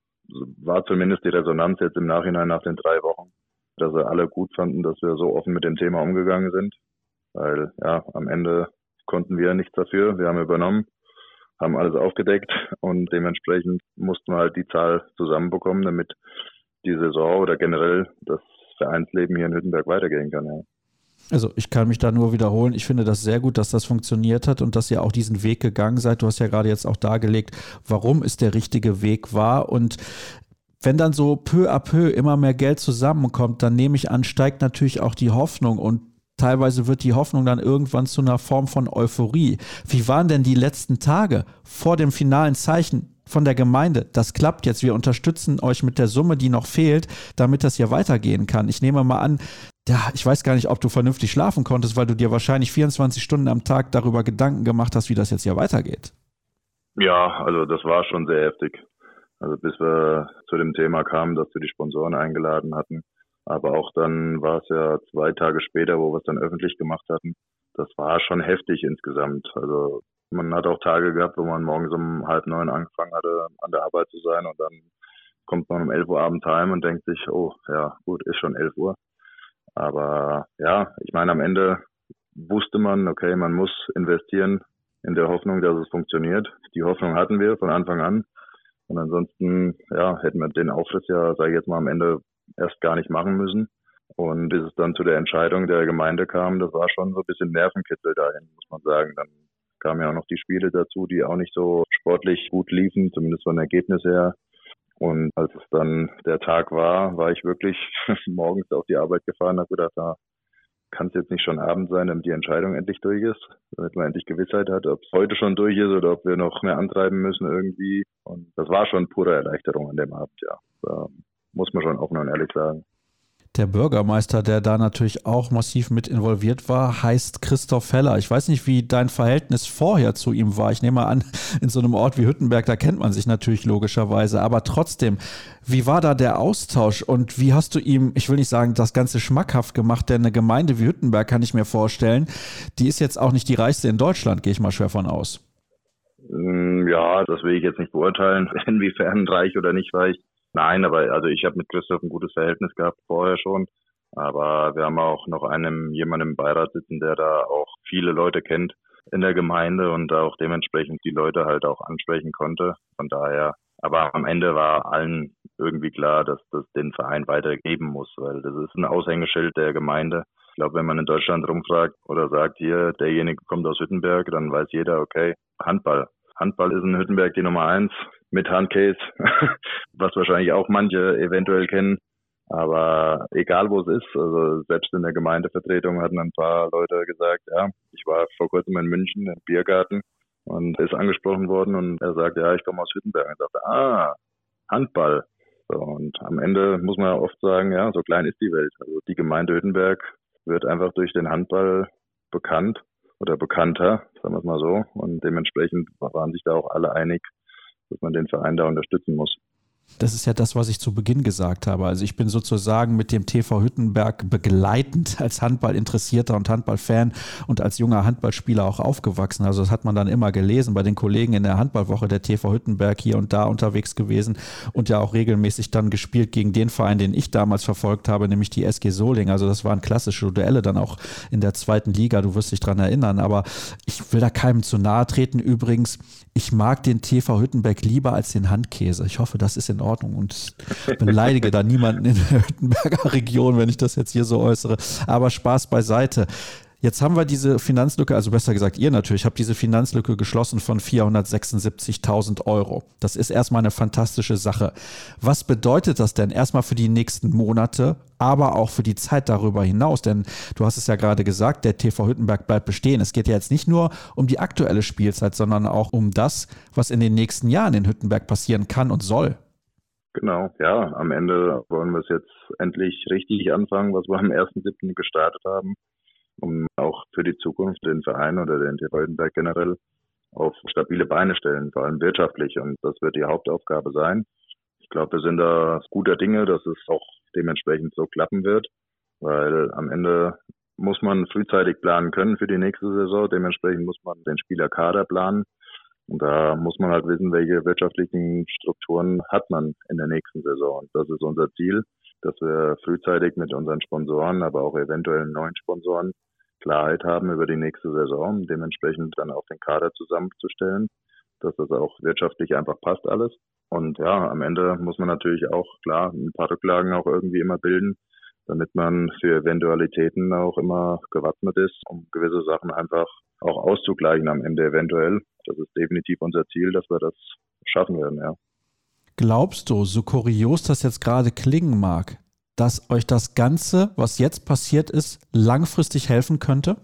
war zumindest die Resonanz jetzt im Nachhinein nach den drei Wochen, dass sie alle gut fanden, dass wir so offen mit dem Thema umgegangen sind. Weil ja, am Ende konnten wir nichts dafür. Wir haben übernommen, haben alles aufgedeckt und dementsprechend mussten wir halt die Zahl zusammenbekommen, damit die Saison oder generell das Vereinsleben hier in Hüttenberg weitergehen kann. Ja.
Also ich kann mich da nur wiederholen. Ich finde das sehr gut, dass das funktioniert hat und dass ihr auch diesen Weg gegangen seid. Du hast ja gerade jetzt auch dargelegt, warum es der richtige Weg war. Und wenn dann so peu à peu immer mehr Geld zusammenkommt, dann nehme ich an, steigt natürlich auch die Hoffnung und teilweise wird die Hoffnung dann irgendwann zu einer Form von Euphorie. Wie waren denn die letzten Tage vor dem finalen Zeichen von der Gemeinde? Das klappt jetzt. Wir unterstützen euch mit der Summe, die noch fehlt, damit das hier weitergehen kann. Ich nehme mal an, ja, ich weiß gar nicht, ob du vernünftig schlafen konntest, weil du dir wahrscheinlich 24 Stunden am Tag darüber Gedanken gemacht hast, wie das jetzt hier weitergeht.
Ja, also das war schon sehr heftig. Also bis wir zu dem Thema kamen, dass wir die Sponsoren eingeladen hatten. Aber auch dann war es ja zwei Tage später, wo wir es dann öffentlich gemacht hatten. Das war schon heftig insgesamt. Also man hat auch Tage gehabt, wo man morgens um halb neun angefangen hatte, an der Arbeit zu sein und dann kommt man um elf Uhr abends heim und denkt sich, oh ja, gut, ist schon elf Uhr. Aber ja, ich meine, am Ende wusste man, okay, man muss investieren in der Hoffnung, dass es funktioniert. Die Hoffnung hatten wir von Anfang an. Und ansonsten, ja, hätten wir den Aufriss ja, sage ich jetzt mal, am Ende erst gar nicht machen müssen. Und bis es dann zu der Entscheidung der Gemeinde kam, das war schon so ein bisschen Nervenkitzel dahin, muss man sagen. Dann kamen ja auch noch die Spiele dazu, die auch nicht so sportlich gut liefen, zumindest von Ergebnis her. Und als es dann der Tag war, war ich wirklich *laughs* morgens auf die Arbeit gefahren, habe gedacht, da kann es jetzt nicht schon Abend sein, damit die Entscheidung endlich durch ist, damit man endlich Gewissheit hat, ob es heute schon durch ist oder ob wir noch mehr antreiben müssen irgendwie. Und das war schon pure Erleichterung an dem Abend, ja. Da muss man schon offen und ehrlich sagen.
Der Bürgermeister, der da natürlich auch massiv mit involviert war, heißt Christoph Heller. Ich weiß nicht, wie dein Verhältnis vorher zu ihm war. Ich nehme an, *laughs* in so einem Ort wie Hüttenberg, da kennt man sich natürlich logischerweise. Aber trotzdem, wie war da der Austausch und wie hast du ihm, ich will nicht sagen, das Ganze schmackhaft gemacht? Denn eine Gemeinde wie Hüttenberg kann ich mir vorstellen, die ist jetzt auch nicht die reichste in Deutschland, gehe ich mal schwer von aus.
Mm, ja, das will ich jetzt nicht beurteilen, *laughs* inwiefern reich oder nicht reich. Nein, aber also ich habe mit Christoph ein gutes Verhältnis gehabt vorher schon. Aber wir haben auch noch einen jemanden im Beirat sitzen, der da auch viele Leute kennt in der Gemeinde und auch dementsprechend die Leute halt auch ansprechen konnte. Von daher, aber am Ende war allen irgendwie klar, dass das den Verein weitergeben muss, weil das ist ein Aushängeschild der Gemeinde. Ich glaube, wenn man in Deutschland rumfragt oder sagt, hier, derjenige kommt aus Hüttenberg, dann weiß jeder, okay, Handball. Handball ist in Hüttenberg die Nummer eins mit Handcase, *laughs* was wahrscheinlich auch manche eventuell kennen. Aber egal wo es ist, also selbst in der Gemeindevertretung hatten ein paar Leute gesagt, ja, ich war vor kurzem in München im Biergarten und ist angesprochen worden und er sagt, ja, ich komme aus Hüttenberg. Und sagte, ah, Handball. So, und am Ende muss man oft sagen, ja, so klein ist die Welt. Also die Gemeinde Hüttenberg wird einfach durch den Handball bekannt oder bekannter, sagen wir es mal so. Und dementsprechend waren sich da auch alle einig, dass man den Verein da unterstützen muss.
Das ist ja das, was ich zu Beginn gesagt habe. Also ich bin sozusagen mit dem TV Hüttenberg begleitend als Handballinteressierter und Handballfan und als junger Handballspieler auch aufgewachsen. Also das hat man dann immer gelesen bei den Kollegen in der Handballwoche der TV Hüttenberg hier und da unterwegs gewesen und ja auch regelmäßig dann gespielt gegen den Verein, den ich damals verfolgt habe, nämlich die SG Soling. Also das waren klassische Duelle dann auch in der zweiten Liga. Du wirst dich daran erinnern. Aber ich will da keinem zu nahe treten. Übrigens, ich mag den TV Hüttenberg lieber als den Handkäse. Ich hoffe, das ist in Ordnung und beleidige da niemanden in der Hüttenberger Region, wenn ich das jetzt hier so äußere. Aber Spaß beiseite. Jetzt haben wir diese Finanzlücke, also besser gesagt, ihr natürlich, habt diese Finanzlücke geschlossen von 476.000 Euro. Das ist erstmal eine fantastische Sache. Was bedeutet das denn erstmal für die nächsten Monate, aber auch für die Zeit darüber hinaus? Denn du hast es ja gerade gesagt, der TV Hüttenberg bleibt bestehen. Es geht ja jetzt nicht nur um die aktuelle Spielzeit, sondern auch um das, was in den nächsten Jahren in Hüttenberg passieren kann und soll.
Genau, ja, am Ende wollen wir es jetzt endlich richtig anfangen, was wir am 1.7. gestartet haben um auch für die Zukunft den Verein oder den TV Freudenberg generell auf stabile Beine stellen, vor allem wirtschaftlich. Und das wird die Hauptaufgabe sein. Ich glaube, wir sind da guter Dinge, dass es auch dementsprechend so klappen wird, weil am Ende muss man frühzeitig planen können für die nächste Saison. Dementsprechend muss man den Spielerkader planen. Und da muss man halt wissen, welche wirtschaftlichen Strukturen hat man in der nächsten Saison. Und das ist unser Ziel, dass wir frühzeitig mit unseren Sponsoren, aber auch eventuell neuen Sponsoren Klarheit haben über die nächste Saison, dementsprechend dann auch den Kader zusammenzustellen, dass das auch wirtschaftlich einfach passt alles. Und ja, am Ende muss man natürlich auch, klar, ein paar Rücklagen auch irgendwie immer bilden, damit man für Eventualitäten auch immer gewappnet ist, um gewisse Sachen einfach auch auszugleichen am Ende eventuell. Das ist definitiv unser Ziel, dass wir das schaffen werden, ja.
Glaubst du, so kurios das jetzt gerade klingen mag, dass euch das Ganze, was jetzt passiert ist, langfristig helfen könnte?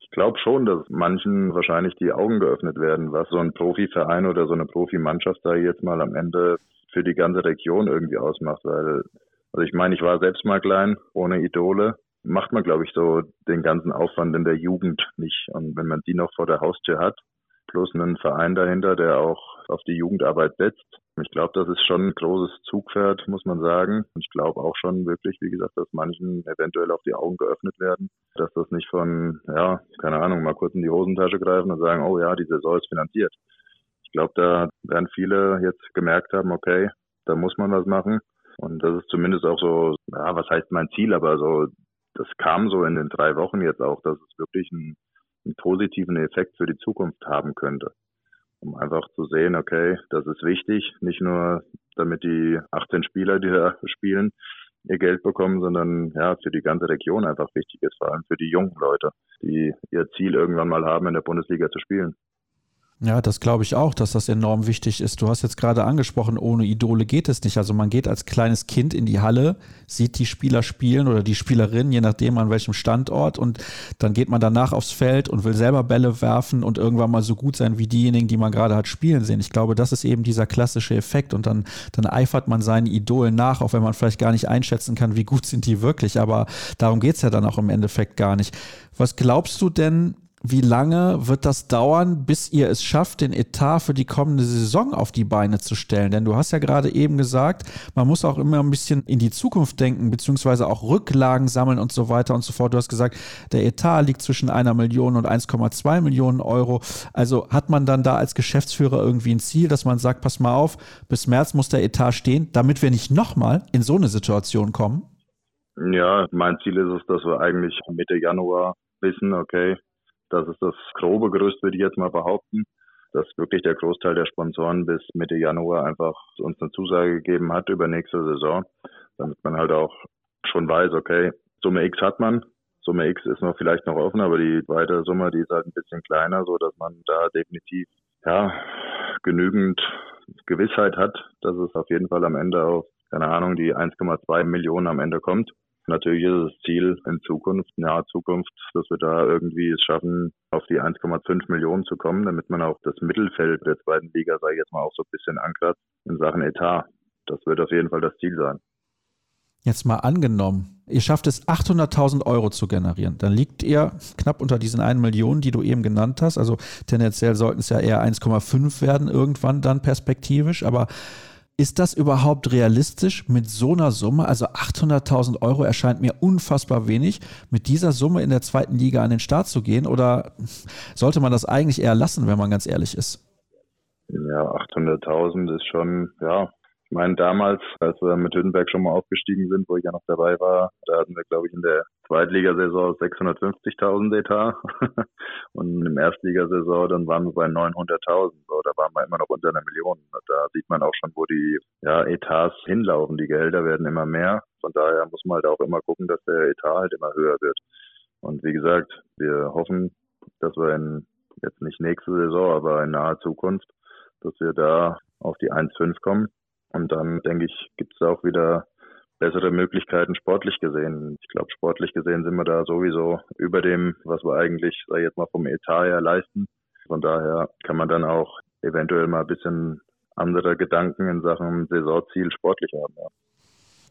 Ich glaube schon, dass manchen wahrscheinlich die Augen geöffnet werden, was so ein Profiverein oder so eine Profimannschaft da jetzt mal am Ende für die ganze Region irgendwie ausmacht. Weil, also ich meine, ich war selbst mal klein, ohne Idole. Macht man, glaube ich, so den ganzen Aufwand in der Jugend nicht. Und wenn man die noch vor der Haustür hat, plus einen Verein dahinter, der auch auf die Jugendarbeit setzt. Ich glaube, das ist schon ein großes Zugpferd, muss man sagen. Und ich glaube auch schon wirklich, wie gesagt, dass manchen eventuell auch die Augen geöffnet werden, dass das nicht von, ja, keine Ahnung, mal kurz in die Hosentasche greifen und sagen, oh ja, die Saison ist finanziert. Ich glaube, da werden viele jetzt gemerkt haben, okay, da muss man was machen. Und das ist zumindest auch so, ja, was heißt mein Ziel, aber so, das kam so in den drei Wochen jetzt auch, dass es wirklich ein einen positiven Effekt für die Zukunft haben könnte. Um einfach zu sehen, okay, das ist wichtig, nicht nur damit die 18 Spieler, die da *laughs* spielen, ihr Geld bekommen, sondern ja, für die ganze Region einfach wichtig ist, vor allem für die jungen Leute, die ihr Ziel irgendwann mal haben, in der Bundesliga zu spielen.
Ja, das glaube ich auch, dass das enorm wichtig ist. Du hast jetzt gerade angesprochen, ohne Idole geht es nicht. Also man geht als kleines Kind in die Halle, sieht die Spieler spielen oder die Spielerinnen, je nachdem an welchem Standort und dann geht man danach aufs Feld und will selber Bälle werfen und irgendwann mal so gut sein wie diejenigen, die man gerade hat spielen sehen. Ich glaube, das ist eben dieser klassische Effekt und dann, dann eifert man seinen Idolen nach, auch wenn man vielleicht gar nicht einschätzen kann, wie gut sind die wirklich. Aber darum geht es ja dann auch im Endeffekt gar nicht. Was glaubst du denn, wie lange wird das dauern, bis ihr es schafft, den Etat für die kommende Saison auf die Beine zu stellen? Denn du hast ja gerade eben gesagt, man muss auch immer ein bisschen in die Zukunft denken, beziehungsweise auch Rücklagen sammeln und so weiter und so fort. Du hast gesagt, der Etat liegt zwischen einer Million und 1,2 Millionen Euro. Also hat man dann da als Geschäftsführer irgendwie ein Ziel, dass man sagt, pass mal auf, bis März muss der Etat stehen, damit wir nicht nochmal in so eine Situation kommen?
Ja, mein Ziel ist es, dass wir eigentlich Mitte Januar wissen, okay, das ist das grobe Gerüst, würde ich jetzt mal behaupten, dass wirklich der Großteil der Sponsoren bis Mitte Januar einfach uns eine Zusage gegeben hat über nächste Saison, damit man halt auch schon weiß, okay, Summe X hat man, Summe X ist noch vielleicht noch offen, aber die weitere Summe, die ist halt ein bisschen kleiner, so dass man da definitiv ja genügend Gewissheit hat, dass es auf jeden Fall am Ende auf keine Ahnung die 1,2 Millionen am Ende kommt. Natürlich ist das Ziel in Zukunft, in naher Zukunft, dass wir da irgendwie es schaffen, auf die 1,5 Millionen zu kommen, damit man auch das Mittelfeld der zweiten Liga, sage ich jetzt mal, auch so ein bisschen ankert in Sachen Etat. Das wird auf jeden Fall das Ziel sein.
Jetzt mal angenommen, ihr schafft es 800.000 Euro zu generieren, dann liegt ihr knapp unter diesen 1 Million, die du eben genannt hast. Also tendenziell sollten es ja eher 1,5 werden irgendwann dann perspektivisch, aber ist das überhaupt realistisch mit so einer Summe? Also 800.000 Euro erscheint mir unfassbar wenig, mit dieser Summe in der zweiten Liga an den Start zu gehen. Oder sollte man das eigentlich eher lassen, wenn man ganz ehrlich ist?
Ja, 800.000 ist schon, ja, ich meine, damals, als wir mit Hüttenberg schon mal aufgestiegen sind, wo ich ja noch dabei war, da hatten wir, glaube ich, in der Zweitligasaison 650.000 Etat. *laughs* und im Erstligasaison, dann waren wir bei 900.000. So, da waren wir immer noch unter einer Million. Da sieht man auch schon, wo die ja, Etats hinlaufen. Die Gehälter werden immer mehr. Von daher muss man halt auch immer gucken, dass der Etat halt immer höher wird. Und wie gesagt, wir hoffen, dass wir in, jetzt nicht nächste Saison, aber in naher Zukunft, dass wir da auf die 1,5 kommen und dann, denke ich, gibt es auch wieder bessere Möglichkeiten sportlich gesehen. Ich glaube, sportlich gesehen sind wir da sowieso über dem, was wir eigentlich, sag ich jetzt mal, vom Etat her leisten. Von daher kann man dann auch eventuell mal ein bisschen andere Gedanken in Sachen Saisonziel sportlich haben. Ja.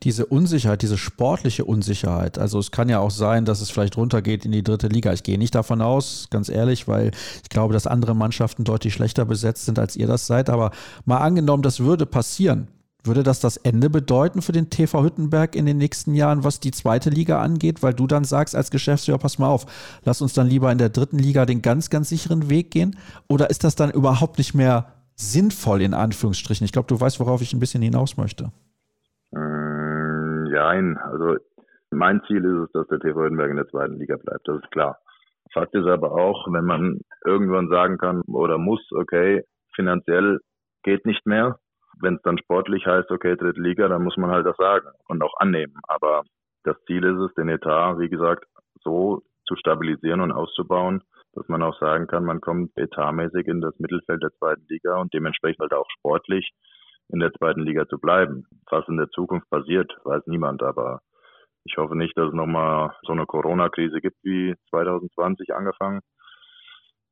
Diese Unsicherheit, diese sportliche Unsicherheit, also es kann ja auch sein, dass es vielleicht runtergeht in die dritte Liga. Ich gehe nicht davon aus, ganz ehrlich, weil ich glaube, dass andere Mannschaften deutlich schlechter besetzt sind, als ihr das seid. Aber mal angenommen, das würde passieren, würde das das Ende bedeuten für den TV Hüttenberg in den nächsten Jahren, was die zweite Liga angeht? Weil du dann sagst als Geschäftsführer, pass mal auf, lass uns dann lieber in der dritten Liga den ganz, ganz sicheren Weg gehen? Oder ist das dann überhaupt nicht mehr sinnvoll in Anführungsstrichen? Ich glaube, du weißt, worauf ich ein bisschen hinaus möchte.
Nein, also mein Ziel ist es, dass der TV Hüttenberg in der zweiten Liga bleibt, das ist klar. Fakt ist aber auch, wenn man irgendwann sagen kann oder muss, okay, finanziell geht nicht mehr, wenn es dann sportlich heißt, okay, dritte Liga, dann muss man halt das sagen und auch annehmen. Aber das Ziel ist es, den Etat, wie gesagt, so zu stabilisieren und auszubauen, dass man auch sagen kann, man kommt etatmäßig in das Mittelfeld der zweiten Liga und dementsprechend halt auch sportlich in der zweiten Liga zu bleiben. Was in der Zukunft passiert, weiß niemand, aber ich hoffe nicht, dass es nochmal so eine Corona-Krise gibt wie 2020 angefangen.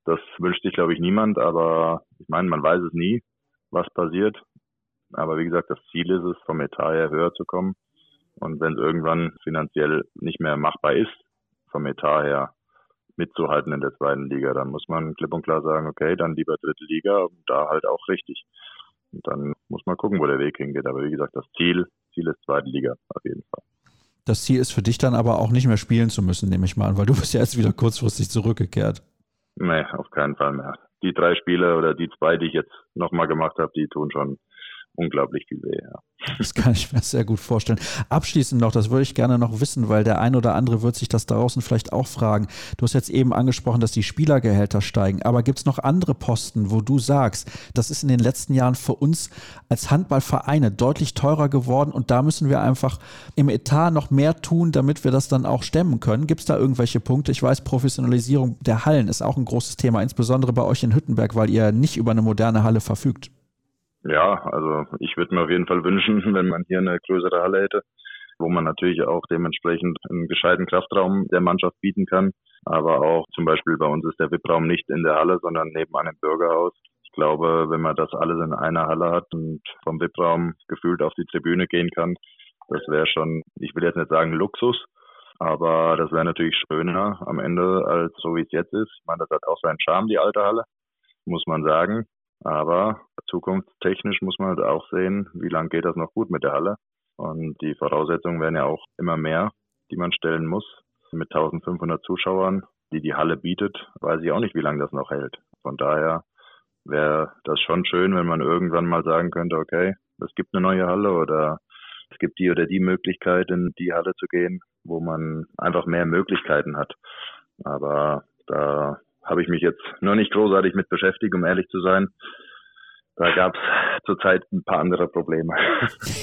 Das wünscht sich, glaube ich, niemand, aber ich meine, man weiß es nie, was passiert. Aber wie gesagt, das Ziel ist es, vom Etat her höher zu kommen. Und wenn es irgendwann finanziell nicht mehr machbar ist, vom Etat her mitzuhalten in der zweiten Liga, dann muss man klipp und klar sagen, okay, dann lieber dritte Liga und da halt auch richtig. Und dann muss man gucken, wo der Weg hingeht. Aber wie gesagt, das Ziel, Ziel ist zweite Liga auf jeden Fall.
Das Ziel ist für dich dann aber auch nicht mehr spielen zu müssen, nehme ich mal an, weil du bist ja jetzt wieder kurzfristig zurückgekehrt.
Nee, auf keinen Fall mehr. Die drei Spiele oder die zwei, die ich jetzt nochmal gemacht habe, die tun schon unglaublich viel weh. Ja.
Das kann ich mir sehr gut vorstellen. Abschließend noch, das würde ich gerne noch wissen, weil der ein oder andere wird sich das draußen vielleicht auch fragen. Du hast jetzt eben angesprochen, dass die Spielergehälter steigen, aber gibt es noch andere Posten, wo du sagst, das ist in den letzten Jahren für uns als Handballvereine deutlich teurer geworden und da müssen wir einfach im Etat noch mehr tun, damit wir das dann auch stemmen können? Gibt es da irgendwelche Punkte? Ich weiß, Professionalisierung der Hallen ist auch ein großes Thema, insbesondere bei euch in Hüttenberg, weil ihr nicht über eine moderne Halle verfügt.
Ja, also ich würde mir auf jeden Fall wünschen, *laughs* wenn man hier eine größere Halle hätte, wo man natürlich auch dementsprechend einen gescheiten Kraftraum der Mannschaft bieten kann. Aber auch zum Beispiel bei uns ist der VIP-Raum nicht in der Halle, sondern nebenan im Bürgerhaus. Ich glaube, wenn man das alles in einer Halle hat und vom VIP-Raum gefühlt auf die Tribüne gehen kann, das wäre schon, ich will jetzt nicht sagen Luxus, aber das wäre natürlich schöner am Ende als so wie es jetzt ist. Ich meine, das hat auch seinen Charme, die alte Halle, muss man sagen. Aber zukunftstechnisch muss man halt auch sehen, wie lange geht das noch gut mit der Halle. Und die Voraussetzungen werden ja auch immer mehr, die man stellen muss. Mit 1500 Zuschauern, die die Halle bietet, weiß ich auch nicht, wie lange das noch hält. Von daher wäre das schon schön, wenn man irgendwann mal sagen könnte, okay, es gibt eine neue Halle oder es gibt die oder die Möglichkeit, in die Halle zu gehen, wo man einfach mehr Möglichkeiten hat. Aber da habe ich mich jetzt noch nicht großartig mit beschäftigt, um ehrlich zu sein. Da gab es zurzeit ein paar andere Probleme. *laughs*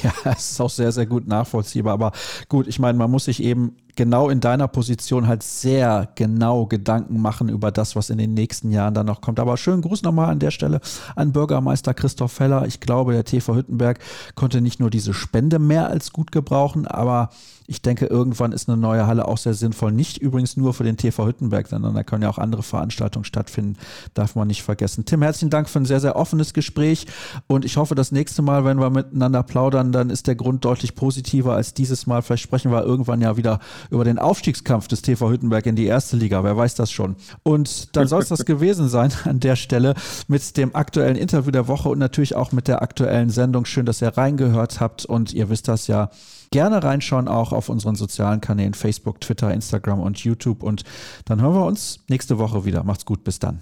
Ja, es ist auch sehr, sehr gut nachvollziehbar. Aber gut, ich meine, man muss sich eben genau in deiner Position halt sehr genau Gedanken machen über das, was in den nächsten Jahren dann noch kommt. Aber schönen Gruß nochmal an der Stelle an Bürgermeister Christoph Feller. Ich glaube, der TV Hüttenberg konnte nicht nur diese Spende mehr als gut gebrauchen, aber ich denke, irgendwann ist eine neue Halle auch sehr sinnvoll. Nicht übrigens nur für den TV Hüttenberg, sondern da können ja auch andere Veranstaltungen stattfinden. Darf man nicht vergessen. Tim, herzlichen Dank für ein sehr, sehr offenes Gespräch. Und ich hoffe, das nächste Mal, wenn wir miteinander plaudern, dann ist der Grund deutlich positiver als dieses Mal. Vielleicht sprechen wir irgendwann ja wieder über den Aufstiegskampf des TV Hüttenberg in die erste Liga. Wer weiß das schon. Und dann soll es das *laughs* gewesen sein an der Stelle mit dem aktuellen Interview der Woche und natürlich auch mit der aktuellen Sendung. Schön, dass ihr reingehört habt. Und ihr wisst das ja. Gerne reinschauen auch auf unseren sozialen Kanälen Facebook, Twitter, Instagram und YouTube. Und dann hören wir uns nächste Woche wieder. Macht's gut, bis dann.